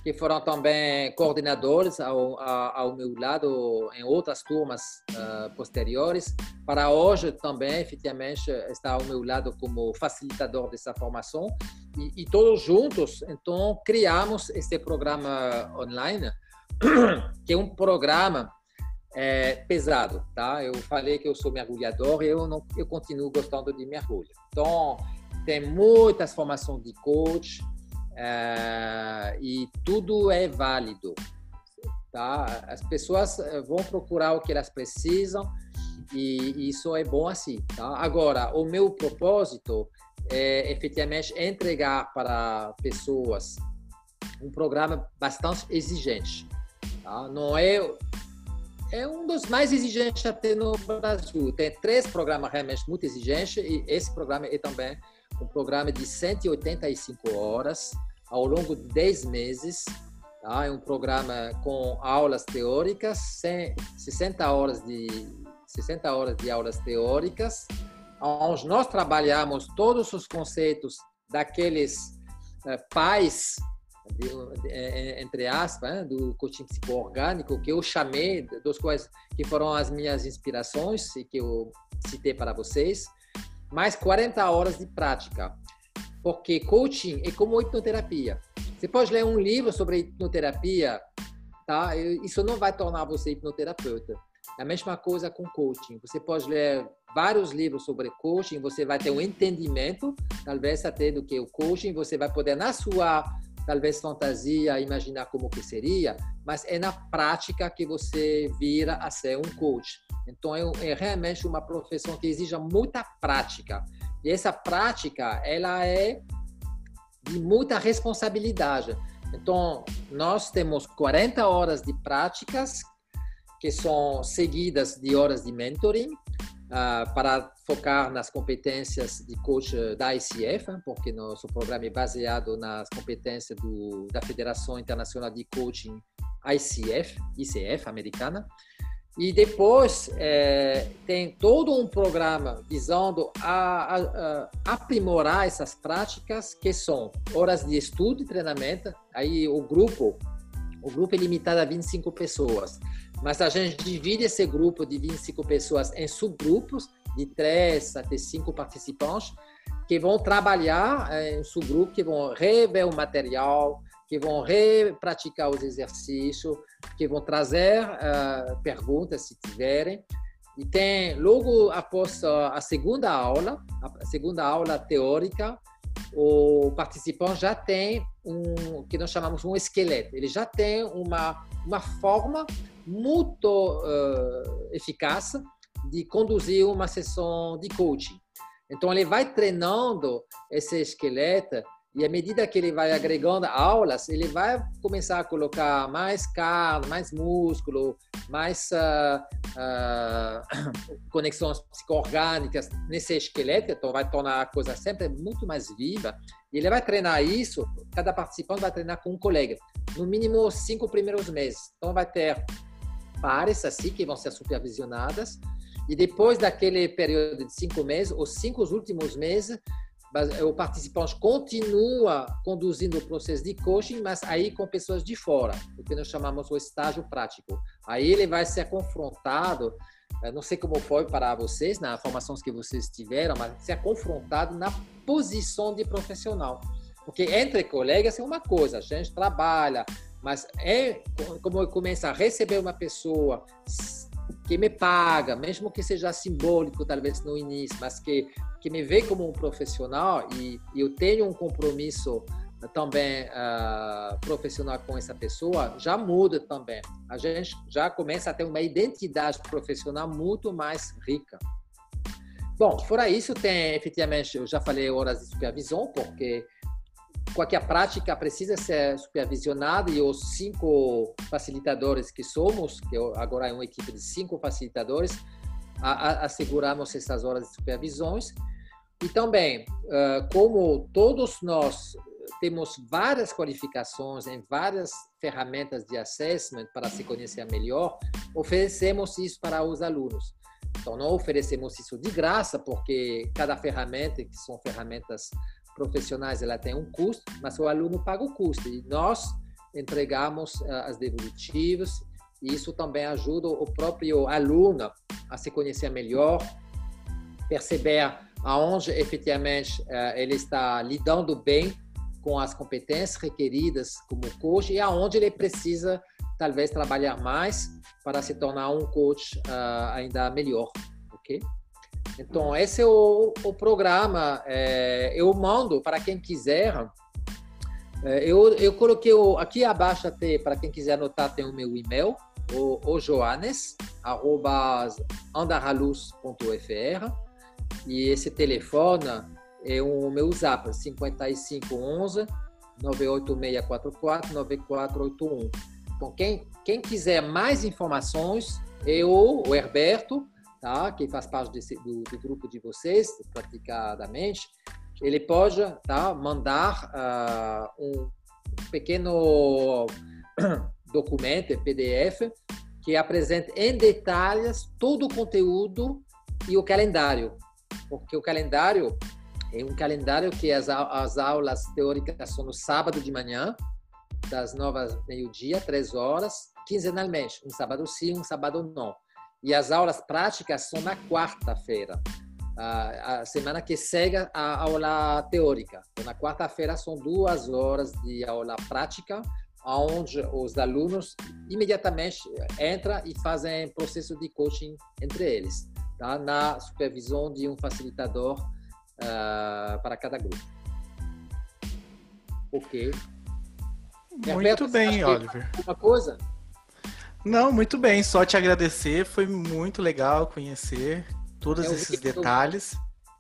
que foram também coordenadores ao, ao, meu lado em outras turmas uh, posteriores, para hoje também, efetivamente, estar ao meu lado como facilitador dessa formação. E, e todos juntos, então, criamos este programa online, que é um programa é, pesado, tá? Eu falei que eu sou mergulhador e eu, não, eu continuo gostando de mergulho. Então, tem muitas formações de coach, é, e tudo é válido. Tá? As pessoas eh, vão procurar o que elas precisam e isso é bom assim. Tá? Agora, o meu propósito é efetivamente entregar para pessoas um programa bastante exigente. Tá? Não é é um dos mais exigentes até no Brasil. Tem três programas realmente muito exigentes e esse programa é também um programa de 185 horas ao longo de 10 meses. Tá? É um programa com aulas teóricas, 60 horas de 60 horas de aulas teóricas, onde nós trabalhamos todos os conceitos daqueles uh, pais de, entre aspas, né, do coaching psico-orgânico, que eu chamei, dos quais que foram as minhas inspirações e que eu citei para vocês, mais 40 horas de prática. Porque coaching é como hipnoterapia. Você pode ler um livro sobre hipnoterapia tá? Isso não vai tornar você hipnoterapeuta. É a mesma coisa com coaching. Você pode ler vários livros sobre coaching, você vai ter um entendimento, talvez até do que o coaching, você vai poder na sua talvez fantasia imaginar como que seria, mas é na prática que você vira a ser um coach. Então é, é realmente uma profissão que exige muita prática. E essa prática, ela é de muita responsabilidade. Então, nós temos 40 horas de práticas que são seguidas de horas de mentoring uh, para focar nas competências de coach da ICF, porque nosso programa é baseado nas competências do, da Federação Internacional de Coaching ICF, ICF americana. E depois é, tem todo um programa visando a, a, a, aprimorar essas práticas, que são horas de estudo e treinamento. Aí o grupo, o grupo é limitado a 25 pessoas, mas a gente divide esse grupo de 25 pessoas em subgrupos de 3 até 5 participantes que vão trabalhar é, em subgrupo, que vão rever o material, que vão repraticar os exercícios, que vão trazer uh, perguntas se tiverem. E tem, logo após a segunda aula, a segunda aula teórica, o participante já tem um que nós chamamos um esqueleto. Ele já tem uma uma forma muito uh, eficaz de conduzir uma sessão de coaching. Então ele vai treinando esse esqueleto e à medida que ele vai agregando aulas, ele vai começar a colocar mais carne, mais músculo, mais uh, uh, conexões psicoorgânicas nesse esqueleto, então vai tornar a coisa sempre muito mais viva. E ele vai treinar isso, cada participante vai treinar com um colega, no mínimo cinco primeiros meses. Então vai ter pares assim que vão ser supervisionadas, e depois daquele período de cinco meses, os cinco últimos meses, eh, o participante continua conduzindo o processo de coaching, mas aí com pessoas de fora, o que nós chamamos o estágio prático. Aí ele vai ser confrontado, eh, não sei como foi para vocês, nas formações que vocês tiveram, mas ser confrontado na posição de profissional. Porque entre colegas é uma coisa, a gente trabalha, mas é como eu começo a receber uma pessoa que me paga, mesmo que seja simbólico, talvez no início, mas que, que me vê como um profissional e, e eu tenho um compromisso também uh, profissional com essa pessoa, já muda também. A gente já começa a ter uma identidade profissional muito mais rica. Bom, fora isso, tem efetivamente, eu já falei horas de supervisão, porque qualquer prática precisa ser supervisionada e os cinco facilitadores que somos, que agora é uma equipe de cinco facilitadores, a, a, asseguramos essas horas de supervisões. E também, como todos nós temos várias qualificações em várias ferramentas de assessment para se conhecer melhor, oferecemos isso para os alunos. Então, não oferecemos isso de graça, porque cada ferramenta, que são ferramentas profissionais ela tem um custo, mas o aluno paga o custo e nós entregamos uh, as devolutivas e isso também ajuda o próprio aluno a se conhecer melhor, perceber aonde efetivamente uh, ele está lidando bem com as competências requeridas como coach e aonde ele precisa talvez trabalhar mais para se tornar um coach uh, ainda melhor, ok? Então, esse é o, o programa. É, eu mando para quem quiser. É, eu, eu coloquei o, aqui abaixo até, para quem quiser anotar, tem o meu e-mail, o, o joanes, arroba. E esse telefone é o meu zap, 5511 98644 9481. Então, quem, quem quiser mais informações, eu, o Herberto, tá? que faz parte desse, do, do, grupo de vocês, praticadamente, ele pode tá? mandar uh, um pequeno documento, PDF, que apresenta em detalhes todo o conteúdo e o calendário. Porque o calendário é um calendário que as, as aulas teóricas são no sábado de manhã, das nove ao meio-dia, três horas, quinzenalmente. Um sábado sim, um sábado não. E as aulas práticas são na quarta-feira, a, semana que segue a aula teórica. Então, na quarta-feira são duas horas de aula prática onde os alunos imediatamente entram e fazem processo de coaching entre eles, tá? na supervisão de um facilitador uh, para cada grupo. Ok. Muito bem, Oliver. Uma coisa? Não, muito bem. Só te agradecer. Foi muito legal conhecer todos eu esses detalhes.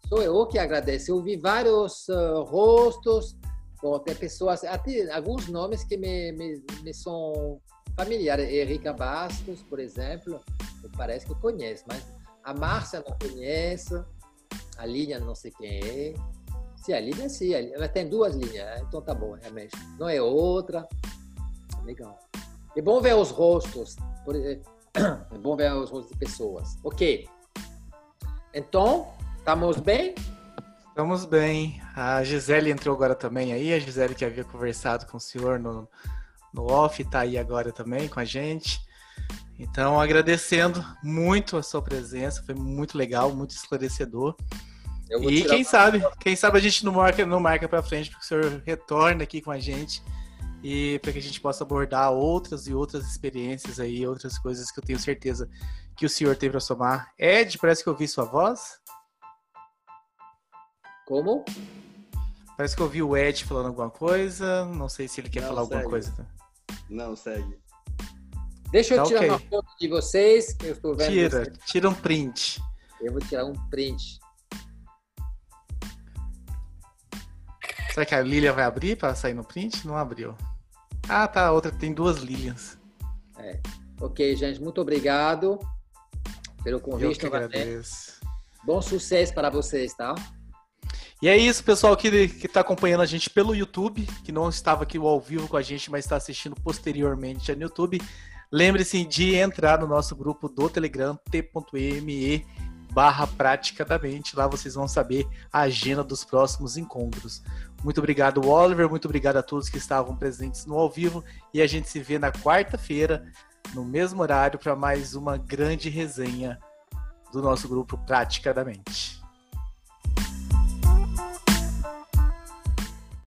Sou eu que agradeço. Eu vi vários uh, rostos, Bom, tem pessoas, até alguns nomes que me, me, me são familiares. Erika Bastos, por exemplo, parece que eu conheço, mas a Márcia não conheço, a Linha não sei quem é. Sim, a Linha sim, ela tem duas linhas, então tá bom, realmente. Não é outra. Legal. É bom ver os rostos. É bom ver os rostos de pessoas. Ok. Então, estamos bem? Estamos bem. A Gisele entrou agora também aí. A Gisele que havia conversado com o senhor no, no off está aí agora também com a gente. Então, agradecendo muito a sua presença, foi muito legal, muito esclarecedor. E quem uma... sabe, quem sabe a gente não marca, não marca para frente para que o senhor retorne aqui com a gente e para que a gente possa abordar outras e outras experiências aí, outras coisas que eu tenho certeza que o senhor tem para somar. Ed, parece que eu ouvi sua voz. Como? Parece que eu ouvi o Ed falando alguma coisa. Não sei se ele quer Não, falar segue. alguma coisa. Não, segue. Deixa eu tá tirar okay. uma foto de vocês, que eu estou vendo. Tira, vocês. tira um print. Eu vou tirar um print. Será que a Lilia vai abrir para sair no print? Não abriu. Ah, tá. A outra tem duas Lilians. É. Ok, gente. Muito obrigado pelo convite. Eu que agradeço. Bom sucesso para vocês, tá? E é isso, pessoal que está acompanhando a gente pelo YouTube, que não estava aqui ao vivo com a gente, mas está assistindo posteriormente no YouTube. Lembre-se de entrar no nosso grupo do Telegram, t.me barra praticadamente. Lá vocês vão saber a agenda dos próximos encontros. Muito obrigado, Oliver. Muito obrigado a todos que estavam presentes no ao vivo. E a gente se vê na quarta-feira, no mesmo horário, para mais uma grande resenha do nosso grupo Praticadamente.